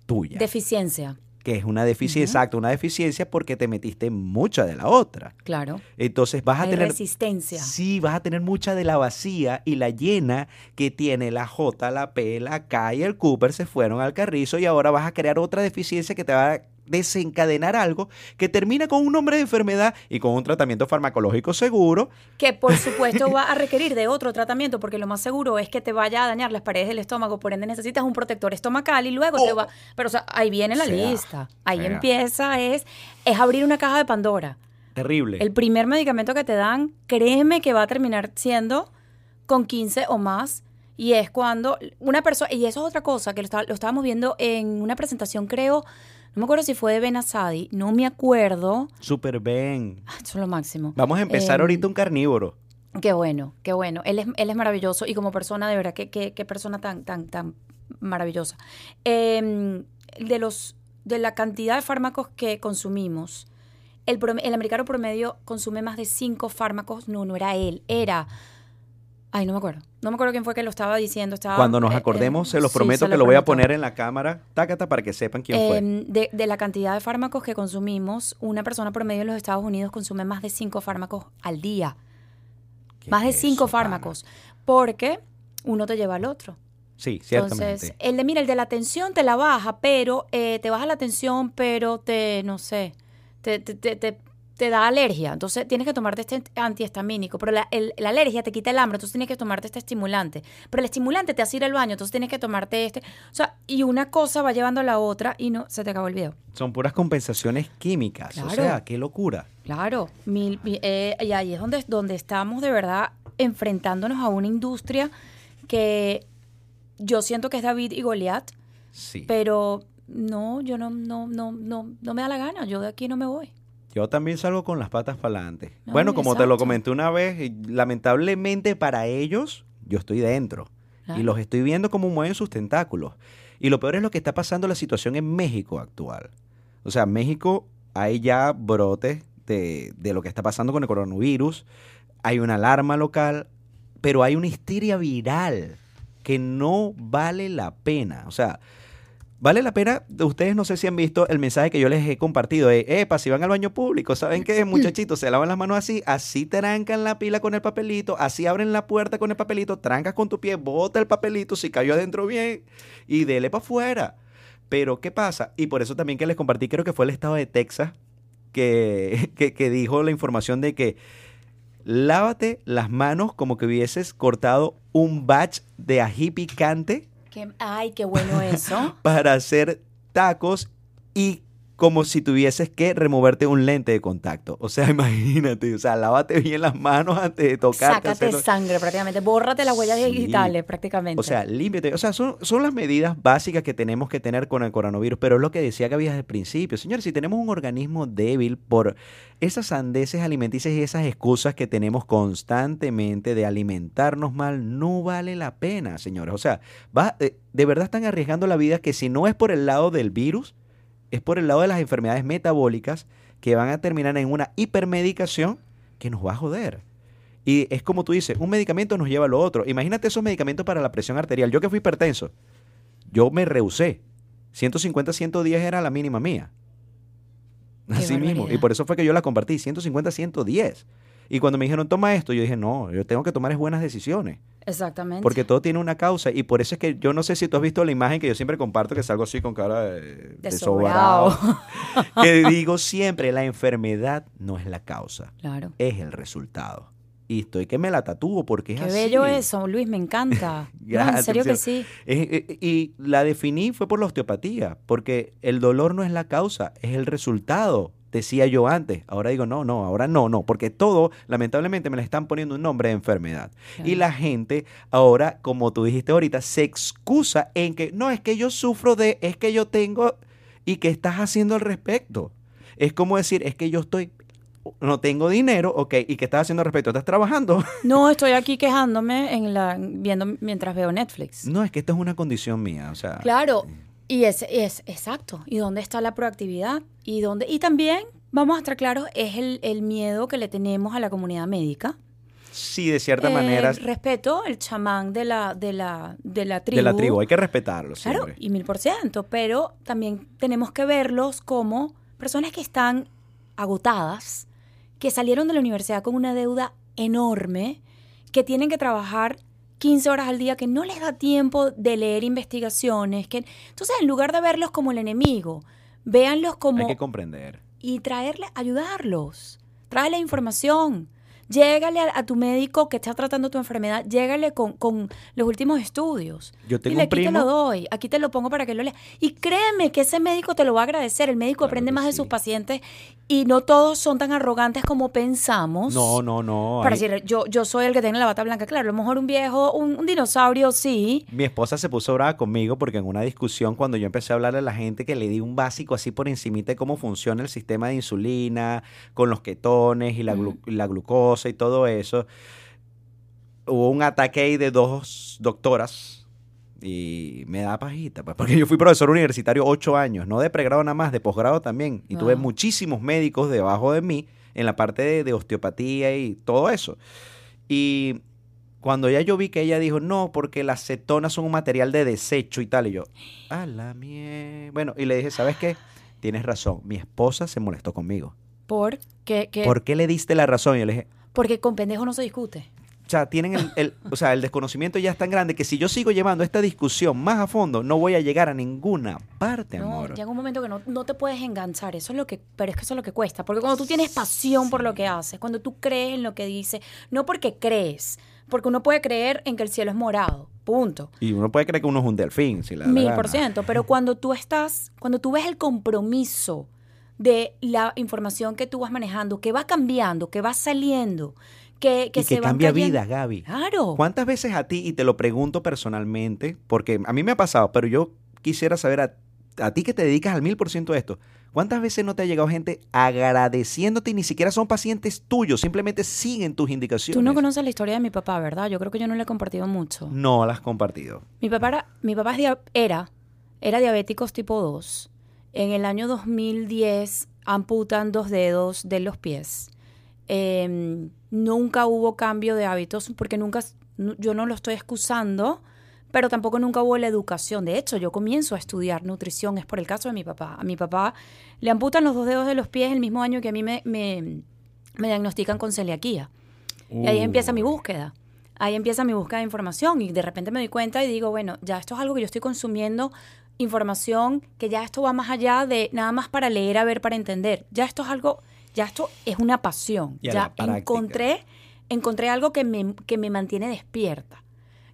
tuya. Deficiencia, que es una deficiencia, exacto, una deficiencia porque te metiste mucha de la otra. claro. Entonces vas a Hay tener... resistencia. Sí, vas a tener mucha de la vacía y la llena que tiene la J, la P, la K y el Cooper se fueron al carrizo y ahora vas a crear otra deficiencia que te va a desencadenar algo que termina con un nombre de enfermedad y con un tratamiento farmacológico seguro. Que por supuesto va a requerir de otro tratamiento, porque lo más seguro es que te vaya a dañar las paredes del estómago, por ende necesitas un protector estomacal y luego te va. Pero o sea, ahí viene la. Sea, lista. Ahí sea. empieza, es, es abrir una caja de Pandora. Terrible. El primer medicamento que te dan, créeme que va a terminar siendo con 15 o más. Y es cuando una persona, y eso es otra cosa, que lo, está- lo estábamos viendo en una presentación, creo, no me acuerdo si fue de Ben Asadi, no me acuerdo. Super Ben. Ah, Eso es lo máximo. Vamos a empezar Em, ahorita un carnívoro. Qué bueno, qué bueno. Él es, él es maravilloso y como persona, de verdad, qué, qué, qué persona tan, tan, tan maravillosa. Em, de, los, de la cantidad de fármacos que consumimos, el, el americano promedio consume más de cinco fármacos. No, no era él, era... Ay, no me acuerdo. No me acuerdo quién fue que lo estaba diciendo. Estaba, Cuando nos eh, acordemos, eh, se los sí, prometo que lo voy a poner en la cámara, tácata, para que sepan quién fue. Em, de, de la cantidad de fármacos que consumimos, una persona promedio en los Estados Unidos consume más de cinco fármacos al día. ¿Qué Más de cinco eso, pana? fármacos. Porque uno te lleva al otro. Sí, ciertamente. Entonces, el de, mira, el de la tensión te la baja, pero eh, te baja la tensión, pero te, no sé, te, te, te, te- da alergia. Entonces, tienes que tomarte este antihistamínico. Pero la, el- la alergia te quita el hambre, entonces tienes que tomarte este estimulante. Pero el estimulante te hace ir al baño, entonces tienes que tomarte este. O sea, y una cosa va llevando a la otra y no, se te acabó el video. Son puras compensaciones químicas. O sea, qué locura. Claro, mil- mi- eh, y ahí es donde, donde estamos de verdad enfrentándonos a una industria que yo siento que es David y Goliat, Sí. pero no, yo no, no, no, no, no me da la gana, yo de aquí no me voy. Yo también salgo con las patas para adelante. Ay, bueno, como te lo comenté una vez, y lamentablemente para ellos, yo estoy dentro. Claro. Y los estoy viendo cómo mueven sus tentáculos. Y lo peor es lo que está pasando la situación en México actual. O sea, México hay ya brotes de, de lo que está pasando con el coronavirus. Hay una alarma local, pero hay una histeria viral que no vale la pena. O sea, vale la pena. Ustedes no sé si han visto el mensaje que yo les he compartido. De, Epa, si van al baño público, ¿saben qué, muchachitos? Se lavan las manos así, así trancan la pila con el papelito, así abren la puerta con el papelito, trancas con tu pie, bota el papelito, si cayó adentro bien, y dele para afuera. Pero, ¿qué pasa? Y por eso también que les compartí, creo que fue el estado de Texas, que, que, que dijo la información de que lávate las manos como que hubieses cortado un batch de ají picante Ay, qué bueno eso. para hacer tacos y como si tuvieses que removerte un lente de contacto. O sea, imagínate, o sea, lávate bien las manos antes de tocarte. Sácate hacerlo. sangre prácticamente, bórrate las huellas Sí. digitales prácticamente. O sea, límpiate. O sea, son, son las medidas básicas que tenemos que tener con el coronavirus, pero es lo que decía Gaby desde el principio. Señores, si tenemos un organismo débil por esas sandeces alimenticias y esas excusas que tenemos constantemente de alimentarnos mal, no vale la pena, señores. O sea, va, eh, de verdad están arriesgando la vida que si no es por el lado del virus, es por el lado de las enfermedades metabólicas que van a terminar en una hipermedicación que nos va a joder. Y es como tú dices, un medicamento nos lleva a lo otro. Imagínate esos medicamentos para la presión arterial. Yo que fui hipertenso, yo me rehusé. 150, 110 era la mínima mía. Así mismo. Y por eso fue que yo la compartí, 150, 110. Y cuando me dijeron, toma esto, yo dije, no, yo tengo que tomar es buenas decisiones. Exactamente. Porque todo tiene una causa. Y por eso es que yo no sé si tú has visto la imagen que yo siempre comparto, que salgo así con cara de, De sobrado. sobrado. que digo siempre, la enfermedad no es la causa, Claro. es el resultado. Y estoy que me la tatúo porque es Qué así. bello eso, Luis, me encanta. No, en serio que sí. Es- eh, y la definí fue por la osteopatía, porque el dolor no es la causa, es el resultado. Decía yo antes, ahora digo no, no, ahora no, no, porque todo, lamentablemente, me le están poniendo un nombre de enfermedad. Y la gente ahora, como tú dijiste ahorita, se excusa en que no, es que yo sufro de, es que yo tengo, y qué estás haciendo al respecto. Es como decir, es que yo estoy, no tengo dinero, ok, ¿y qué estás haciendo al respecto? ¿Estás trabajando? No, estoy aquí quejándome en la viendo mientras veo Netflix. No, es que esta es una condición mía, o sea. Claro, y es, es exacto. ¿Y dónde está la proactividad? Y dónde y también vamos a estar claros es el, el miedo que le tenemos a la comunidad médica. Sí, de cierta Eh, manera. respeto el chamán de la de la de la tribu. de la tribu, hay que respetarlo Claro, siempre. y mil por ciento, pero también tenemos que verlos como personas que están agotadas, que salieron de la universidad con una deuda enorme, que tienen que trabajar 15 horas al día, que no les da tiempo de leer investigaciones, que entonces en lugar de verlos como el enemigo, véanlos como Hay que comprender. y traerle, ayudarlos, tráele información. Llégale a, a tu médico que está tratando tu enfermedad, llégale con, con los últimos estudios. Yo tengo Dile, un aquí te lo doy, aquí te lo pongo para que lo leas. Y créeme que ese médico te lo va a agradecer. El médico Claro aprende más de sus pacientes y no todos son tan arrogantes como pensamos. No, no, no. Para hay- decir, yo, yo soy el que tiene la bata blanca. Claro, a lo mejor un viejo, un, un dinosaurio, sí. Mi esposa se puso brava conmigo porque en una discusión cuando yo empecé a hablarle a la gente que le di un básico así por encimita de cómo funciona el sistema de insulina, con los ketones y la, glu- la glucosa y todo eso, hubo un ataque ahí de dos doctoras y me da pajita, pues, porque yo fui profesor universitario ocho años, no de pregrado nada más, de posgrado también, y tuve Wow. muchísimos médicos debajo de mí en la parte de, de osteopatía y todo eso. Y cuando ya yo vi que ella dijo, no, porque las cetonas son un material de desecho y tal, y yo, a la mie... Bueno, y le dije, ¿sabes qué? Tienes razón, mi esposa se molestó conmigo. ¿Por qué? qué? ¿Por qué le diste la razón? Y yo le dije, Porque con pendejo no se discute. o sea, tienen el, el- o sea, el desconocimiento ya es tan grande que si yo sigo llevando esta discusión más a fondo, no voy a llegar a ninguna parte, No, amor. llega un momento que no, no te puedes enganchar. Eso es lo que, pero es que eso es lo que cuesta. Porque cuando tú tienes pasión por lo que haces, cuando tú crees en lo que dices, no porque crees, porque uno puede creer en que el cielo es morado. Punto. Y uno puede creer que uno es un delfín, si la Mil por ciento. Pero cuando tú estás, cuando tú ves el compromiso de la información que tú vas manejando, que va cambiando, que va saliendo, que, que y se que cambia vidas, Gaby. Claro. ¿Cuántas veces a ti, y te lo pregunto personalmente, porque a mí me ha pasado, pero yo quisiera saber a, a ti que te dedicas al mil por ciento a esto, ¿cuántas veces no te ha llegado gente agradeciéndote y ni siquiera son pacientes tuyos, simplemente siguen tus indicaciones? Tú no conoces la historia de mi papá, ¿verdad? Yo creo que yo no la he compartido mucho. No las has compartido. Mi papá era, mi papá era, era diabético tipo 2. En el año 2010 amputan dos dedos de los pies. Eh, nunca hubo cambio de hábitos porque nunca, nu- yo no lo estoy excusando, pero tampoco nunca hubo la educación. De hecho, yo comienzo a estudiar nutrición, es por el caso de mi papá. A mi papá le amputan los dos dedos de los pies el mismo año que a mí me, me, me diagnostican con celiaquía. Y ahí empieza mi búsqueda. Ahí empieza mi búsqueda de información y de repente me doy cuenta y digo, bueno, ya esto es algo que yo estoy consumiendo, información, que ya esto va más allá de nada más para leer, a ver, para entender. Ya esto es algo, ya esto es una pasión. Y ya encontré, encontré algo que me, que me mantiene despierta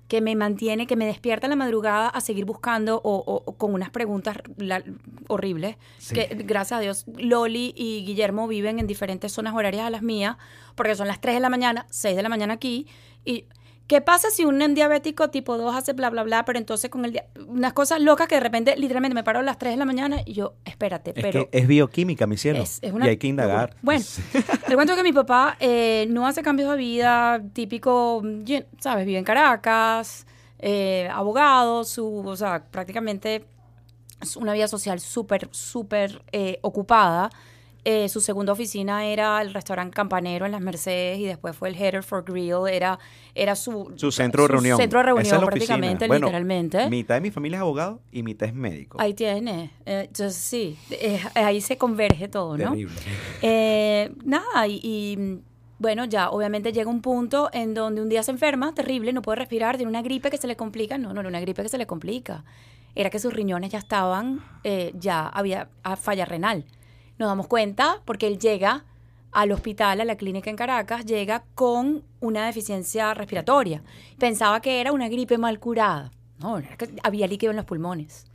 que me mantiene, que me despierta en la madrugada a seguir buscando o, o- o con unas preguntas la- horribles. Sí. Que gracias a Dios, Loli y Guillermo viven en diferentes zonas horarias a las mías, porque son las 3 de la mañana, 6 de la mañana aquí. ¿Y qué pasa si un diabético tipo 2 hace bla, bla, bla, pero entonces con el unas cosas locas que de repente literalmente me paro a las 3 de la mañana y yo, espérate, Es pero... que es bioquímica, mi cielo. Es- es una y hay que indagar. Bueno, te cuento que mi papá eh, no hace cambios de vida típico, ¿sabes? Vive en Caracas, eh, abogado, su, o sea, prácticamente es una vida social súper, súper eh, ocupada. Eh, su segunda oficina era el restaurante Campanero en las Mercedes y después fue el Header for Grill, era, era su, Su centro de reunión. centro de Esa es reunión la oficina. prácticamente, Bueno, literalmente. Mitad de mi familia es abogado y mitad es médico. Ahí tiene. Eh, entonces sí, eh, ahí se converge todo, ¿no? Terrible. Eh, nada, y, y, bueno, ya obviamente llega un punto en donde un día se enferma, terrible, no puede respirar, tiene una gripe que se le complica. No, no era una gripe que se le complica. Era que sus riñones ya estaban, eh, ya había falla renal. Nos damos cuenta porque él llega al hospital, a la clínica en Caracas, llega con una deficiencia respiratoria. Pensaba que era una gripe mal curada. No, era que había líquido en los pulmones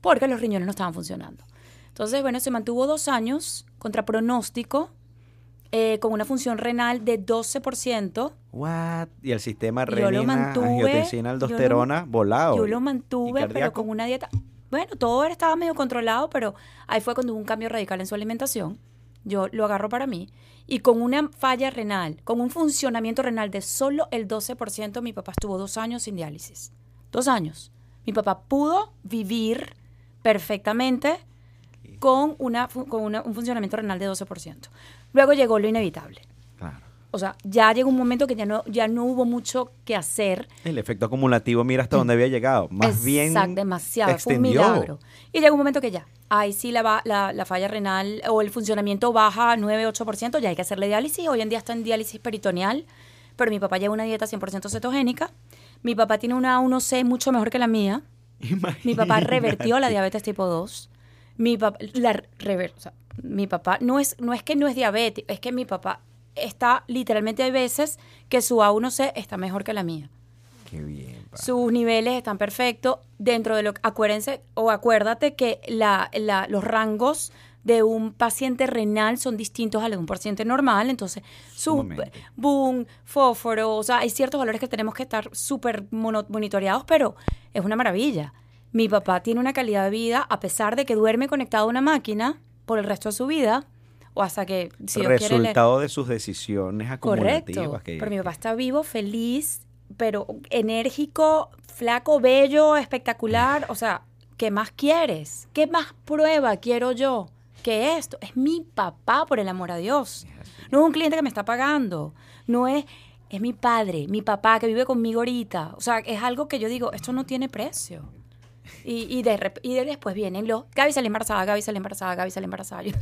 porque los riñones no estaban funcionando. Entonces, bueno, se mantuvo dos años contra pronóstico, eh, con una función renal de 12%. What? Y el sistema Yo lo renina, mantuve, angiotensina, yo lo- aldosterona, volado. Yo lo ¿Y mantuve, pero con una dieta. Bueno, todo estaba medio controlado, pero ahí fue cuando hubo un cambio radical en su alimentación. Yo lo agarro para mí. Y con una falla renal, con un funcionamiento renal de solo el 12%, mi papá estuvo dos años sin diálisis. Dos años. Mi papá pudo vivir perfectamente con, una, con una- un funcionamiento renal de 12%. Luego llegó lo inevitable. O sea, ya llegó un momento que ya no, ya no hubo mucho que hacer. El efecto acumulativo, mira hasta dónde había llegado. Más bien. Exacto, demasiado. Fue un extendió. milagro. Y llega un momento que ya, ahí sí la, la, la falla renal o el funcionamiento baja 9-8%, ya hay que hacerle diálisis. Hoy en día está en diálisis peritoneal, pero mi papá lleva una dieta 100% cetogénica. Mi papá tiene una A1C mucho mejor que la mía. Mi papá revertió la diabetes tipo 2. Mi papá, la rever- o sea, mi papá no es, no es que no es diabético, es que mi papá está, literalmente hay veces que su A1C está mejor que la mía. Qué bien. pa. Sus niveles están perfectos dentro de lo acuérdense o acuérdate que la, la- los rangos de un paciente renal son distintos a los de un paciente normal, entonces su boom, fósforo, o sea, hay ciertos valores que tenemos que estar súper monitoreados, pero es una maravilla. Mi papá tiene una calidad de vida a pesar de que duerme conectado a una máquina por el resto de su vida o hasta que si Dios quiere le- Resultado de sus decisiones acumulativas. Correcto. que- Pero mi papá está vivo, feliz, pero enérgico, flaco, bello, espectacular. O sea, ¿qué más quieres? ¿Qué más prueba quiero yo? Que esto es mi papá, por el amor a Dios. No es un cliente que me está pagando. No es, es mi padre, mi papá que vive conmigo ahorita. O sea, es algo que yo digo, esto no tiene precio. Y, y, de, y de después vienen los, Gaby sale embarazada, Gaby sale embarazada, Gaby sale embarazada.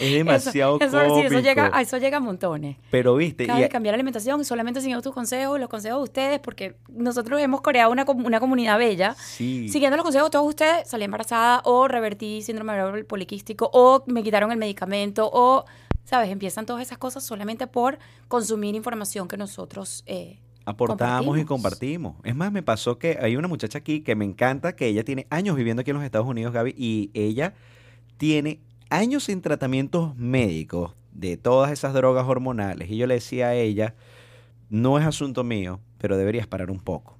Es demasiado eso, eso, sí, eso cómico. llega, a eso llega a montones. Pero viste, Cada y- cambiar la alimentación y solamente siguiendo tus consejos, los consejos de ustedes, porque nosotros hemos creado una, una comunidad bella. sí. Siguiendo los consejos de todos ustedes, salí embarazada o revertí síndrome poliquístico o me quitaron el medicamento o, ¿sabes? Empiezan todas esas cosas solamente por consumir información que nosotros eh, aportamos y compartimos. Es más, me pasó que hay una muchacha aquí que me encanta, que ella tiene años viviendo aquí en los Estados Unidos, Gaby, y ella tiene años en tratamientos médicos de todas esas drogas hormonales. Y yo le decía a ella, no es asunto mío, pero deberías parar un poco.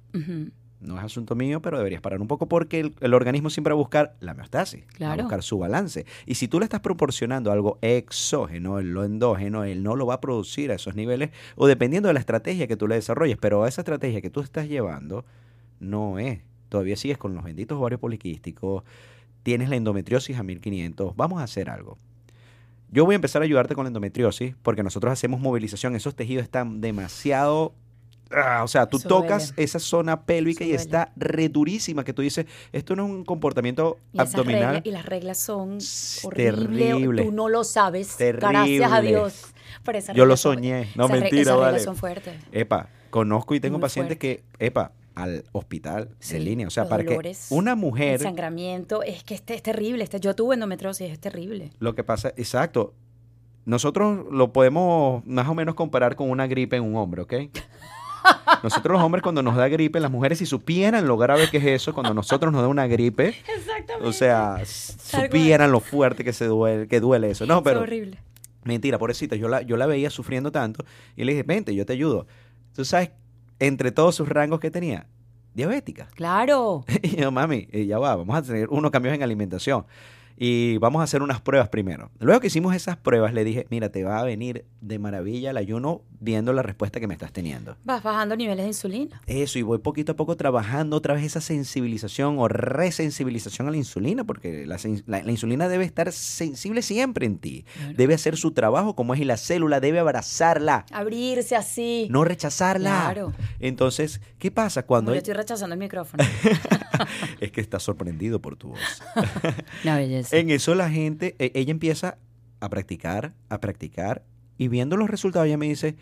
No es asunto mío, pero deberías parar un poco porque el, el organismo siempre va a buscar la homeostasis, va a buscar su balance. Y si tú le estás proporcionando algo exógeno, lo endógeno, él no lo va a producir a esos niveles, o dependiendo de la estrategia que tú le desarrolles, pero esa estrategia que tú estás llevando no es. Todavía sigues con los benditos ovarios poliquísticos, tienes la endometriosis a 1500, vamos a hacer algo. Yo voy a empezar a ayudarte con la endometriosis porque nosotros hacemos movilización, esos tejidos están demasiado... ah, o sea, tú Eso tocas duele. esa zona pélvica Eso y duele. está re durísima que tú dices, esto no es un comportamiento Y, abdominal. reglas- y las reglas son S- horribles. terrible. Tú no lo sabes. Terrible. Gracias a Dios. Pero Yo lo soñé. No, esas mentira, reglas vale. son fuertes. Epa, conozco y tengo Muy pacientes que, epa, al hospital Sí, de línea. O sea, para que una El mujer, sangramiento, es que este es terrible. Este, yo tuve endometriosis, es terrible. lo que pasa, exacto. Nosotros lo podemos más o menos comparar con una gripe en un hombre, ¿ok? Nosotros los hombres cuando nos da gripe, las mujeres si supieran lo grave que es eso, cuando nosotros nos da una gripe, Exactamente. o sea, supieran lo fuerte que se duele, que duele eso. No, es pero horrible. Mentira, pobrecita, yo la, yo la veía sufriendo tanto y le dije, vente, yo te ayudo. Tú sabes, entre todos sus rangos que tenía, diabética. Claro. Y yo, mami, eh, ya va, vamos a tener unos cambios en alimentación. Y vamos a hacer unas pruebas primero. Luego que hicimos esas pruebas, le dije, mira, te va a venir de maravilla el ayuno viendo la respuesta que me estás teniendo. Vas bajando niveles de insulina. Eso, y voy poquito a poco trabajando otra vez esa sensibilización o resensibilización a la insulina, porque la, la- la insulina debe estar sensible siempre en ti. Claro. Debe hacer su trabajo como es y la célula debe abrazarla, Abrirse así. no rechazarla. Claro. Entonces, ¿qué pasa Como cuando... yo estoy rechazando el micrófono. Es que estás sorprendido por tu voz. Una belleza. En eso la gente, e- ella empieza a practicar, a practicar, y viendo los resultados ella me dice,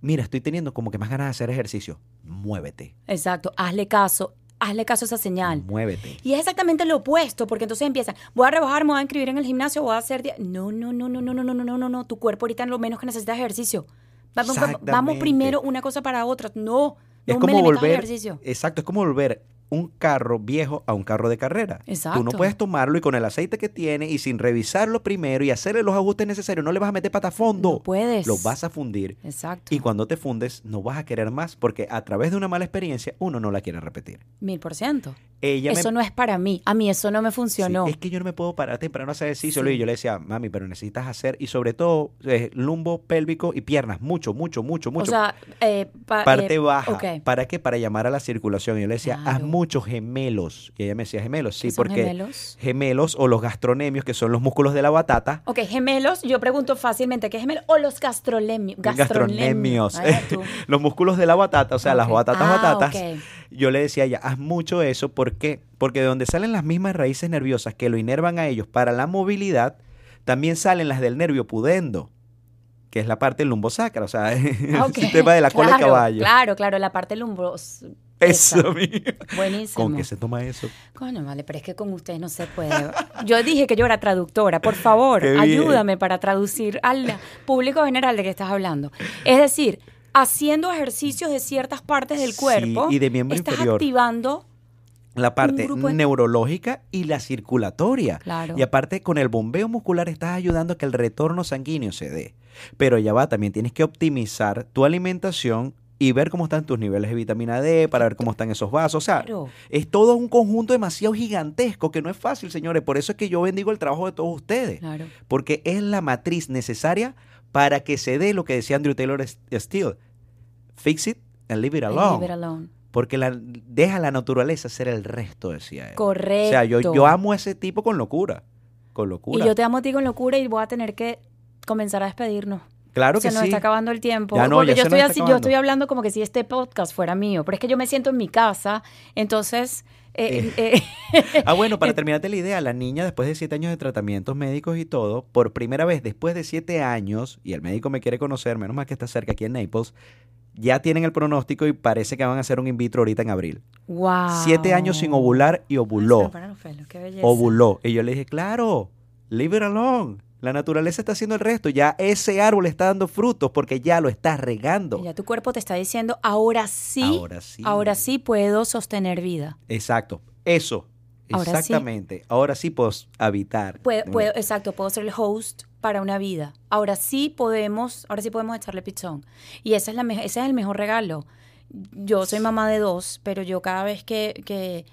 mira, estoy teniendo como que más ganas de hacer ejercicio. Muévete, Exacto. Hazle caso. Hazle caso a esa señal. muévete. Y es exactamente lo opuesto, porque entonces empiezan, voy a rebajar, me voy a inscribir en el gimnasio, voy a hacer... No, no, no, no, no, no, no, no, no, no, no. Tu cuerpo ahorita lo menos que necesita es ejercicio. Vamos, vamos- primero una cosa para otra. No, Es no como metas al volver, ejercicio. exacto, es como volver un carro viejo a un carro de carrera. Tú no Exacto. puedes tomarlo y con el aceite que tiene y sin revisarlo primero y hacerle los ajustes necesarios, no le vas a meter pata a fondo. No puedes. Lo vas a fundir. Exacto. Y cuando te fundes, no vas a querer más porque a través de una mala experiencia uno no la quiere repetir. Mil por ciento. Ella me Eso no es para mí. A mí eso no me funcionó. Sí, es que yo no me puedo parar temprano a hacer ejercicio. Sí. Y yo le decía, mami, pero necesitas hacer, y sobre todo, eh, lumbo pélvico y piernas, mucho, mucho, mucho, mucho. O sea, eh, pa- parte eh, baja. ¿Para qué? Para llamar a la circulación. Y yo le decía, haz Muchos gemelos. Y ella me decía, gemelos, sí, ¿Qué son porque gemelos? gemelos o los gastronemios, que son los músculos de la batata. Ok, gemelos, yo pregunto fácilmente, ¿qué es gemelo? O los gastrolemios. Gastronemios. Los músculos de la batata, o sea, las batatas, Ah, batatas. ok. Yo le decía a ella, haz mucho eso. ¿Por qué? Porque de donde salen las mismas raíces nerviosas que lo inervan a ellos para la movilidad, también salen las del nervio pudendo, que es la parte lumbosacra, o sea, el Ah, ok. sistema de la cola de Claro, caballo. Claro, claro, la parte lumbros. Eso mismo. Buenísimo. ¿Con qué se toma eso? Coño, vale, pero es que con ustedes no se puede. Yo dije que yo era traductora. Por favor, ayúdame para traducir al público general de que estás hablando. Es decir, haciendo ejercicios de ciertas partes del Sí, cuerpo, y de miembro estás inferior. activando La parte de- neurológica y la circulatoria. Claro. Y aparte, con el bombeo muscular estás ayudando a que el retorno sanguíneo se dé. Pero ya va, también tienes que optimizar tu alimentación y ver cómo están tus niveles de vitamina D, para ver cómo están esos vasos. O sea, Claro. es todo un conjunto demasiado gigantesco que no es fácil, señores. Por eso es que yo bendigo el trabajo de todos ustedes. Claro. Porque es la matriz necesaria para que se dé lo que decía Andrew Taylor Steele. Fix it and leave it And alone. leave it alone. Porque la, deja la naturaleza ser el resto, decía él. Correcto. O sea, yo, yo amo a ese tipo con locura. Con locura. Y yo te amo a ti con locura y voy a tener que comenzar a despedirnos. Claro se que nos sí. está acabando el tiempo. Ya no, porque ya yo estoy así, yo estoy hablando como que si este podcast fuera mío, pero es que yo me siento en mi casa, entonces eh, eh, Ah, bueno, para terminarte la idea, la niña después de siete años de tratamientos médicos y todo, por primera vez después de siete años, y el médico me quiere conocer, menos mal que está cerca aquí en Naples, ya tienen el pronóstico y parece que van a hacer un in vitro ahorita en abril. wow. Siete años sin ovular y Ay, me ovuló. paran los pelos, qué belleza. Ovuló. Y yo le dije, claro, leave it alone. La naturaleza está haciendo el resto. Ya ese árbol está dando frutos porque ya lo estás regando. Ya tu cuerpo te está diciendo, ahora sí, Ahora sí. ahora sí puedo sostener vida. Exacto. Eso. Ahora sí. Exactamente. Ahora sí puedo habitar. Puedo, puedo- exacto, puedo ser el host para una vida. Ahora sí podemos, ahora sí podemos echarle pichón. Y esa es la ese es el mejor regalo. Yo soy mamá de dos, pero yo cada vez que, que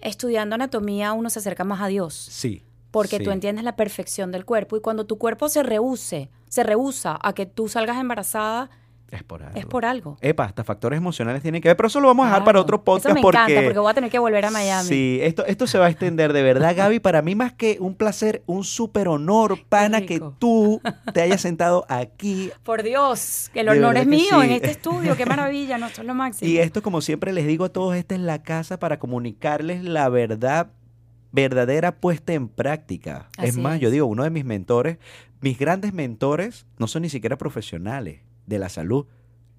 estudiando anatomía uno se acerca más a Dios. Sí. Porque sí. tú entiendes la perfección del cuerpo y cuando tu cuerpo se rehúse, se rehúsa a que tú salgas embarazada, Es por algo. es por algo. Epa, hasta factores emocionales tienen que ver, pero eso lo vamos a dejar para otro podcast Eso me porque... encanta porque voy a tener que volver a Miami. Sí, esto, esto se va a extender de verdad, Gaby. Para mí más que un placer, un súper honor, pana, que tú te hayas sentado aquí. Por Dios, que el De honor es mío sí. en este estudio, qué maravilla, no, esto es lo máximo. Y esto, como siempre les digo a todos, esta es la casa para comunicarles la verdad verdadera puesta en práctica. es más, yo digo, uno de mis mentores, mis grandes mentores, no son ni siquiera profesionales de la salud.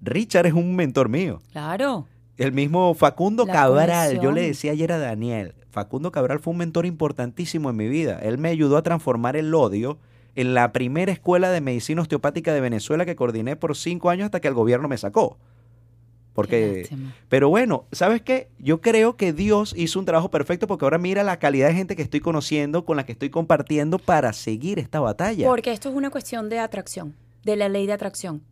Richard es un mentor mío. Claro. El mismo Facundo La Cabral, yo le decía ayer a Daniel, Facundo Cabral fue un mentor importantísimo en mi vida. Él me ayudó a transformar el odio en la primera escuela de medicina osteopática de Venezuela que coordiné por cinco años hasta que el gobierno me sacó. Porque, pero bueno, ¿sabes qué? Yo creo que Dios hizo un trabajo perfecto porque ahora mira la calidad de gente que estoy conociendo, con la que estoy compartiendo para seguir esta batalla. Porque esto es una cuestión de atracción, de la ley de atracción.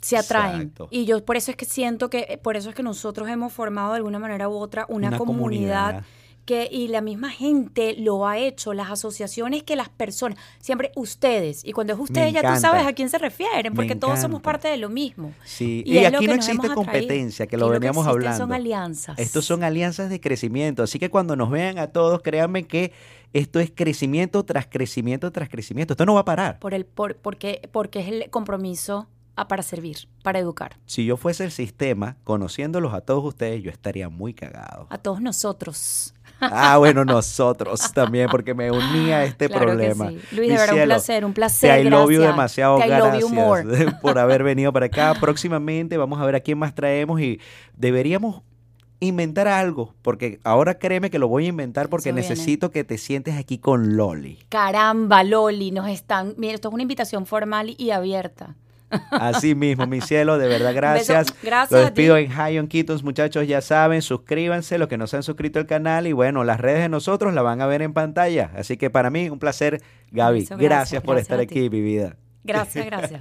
Se atraen. Exacto. Y yo por eso es que siento que, por eso es que nosotros hemos formado de alguna manera u otra una, comunidad, que, y la misma gente lo ha hecho, las asociaciones que las personas, siempre ustedes, y cuando es ustedes ya tú sabes a quién se refieren, porque todos somos parte de lo mismo. Sí, Y lo aquí no existe competencia, que Aquí lo lo que veníamos hablando. son alianzas. Estos son alianzas de crecimiento, así que cuando nos vean a todos, créanme que esto es crecimiento tras crecimiento tras crecimiento. Esto no va a parar. Por el, por, porque, porque es el compromiso para servir, para educar. Si yo fuese el sistema, conociéndolos a todos ustedes, yo estaría muy cagado. A todos nosotros. Ah, bueno, nosotros también, porque me uní a este Claro que problema. sí. Luis, Mi de verdad, un placer, un placer. Te I love you gracias. demasiado, Te love you more. gracias por haber venido para acá. Próximamente vamos a ver a quién más traemos y deberíamos inventar algo, porque ahora créeme que lo voy a inventar porque necesito que te sientes aquí con Loli. Caramba, Loli, nos están. Mira, esto es una invitación formal y abierta. Así mismo, mi cielo, de verdad, gracias. beso. Gracias Los despido en High on Kittens, muchachos, ya saben, suscríbanse, los que no se han suscrito al canal y bueno, las redes de nosotros la van a ver en pantalla. Así que para mí, un placer, Gaby. Eso, gracias, gracias, por gracias estar aquí, mi vida. Gracias, gracias.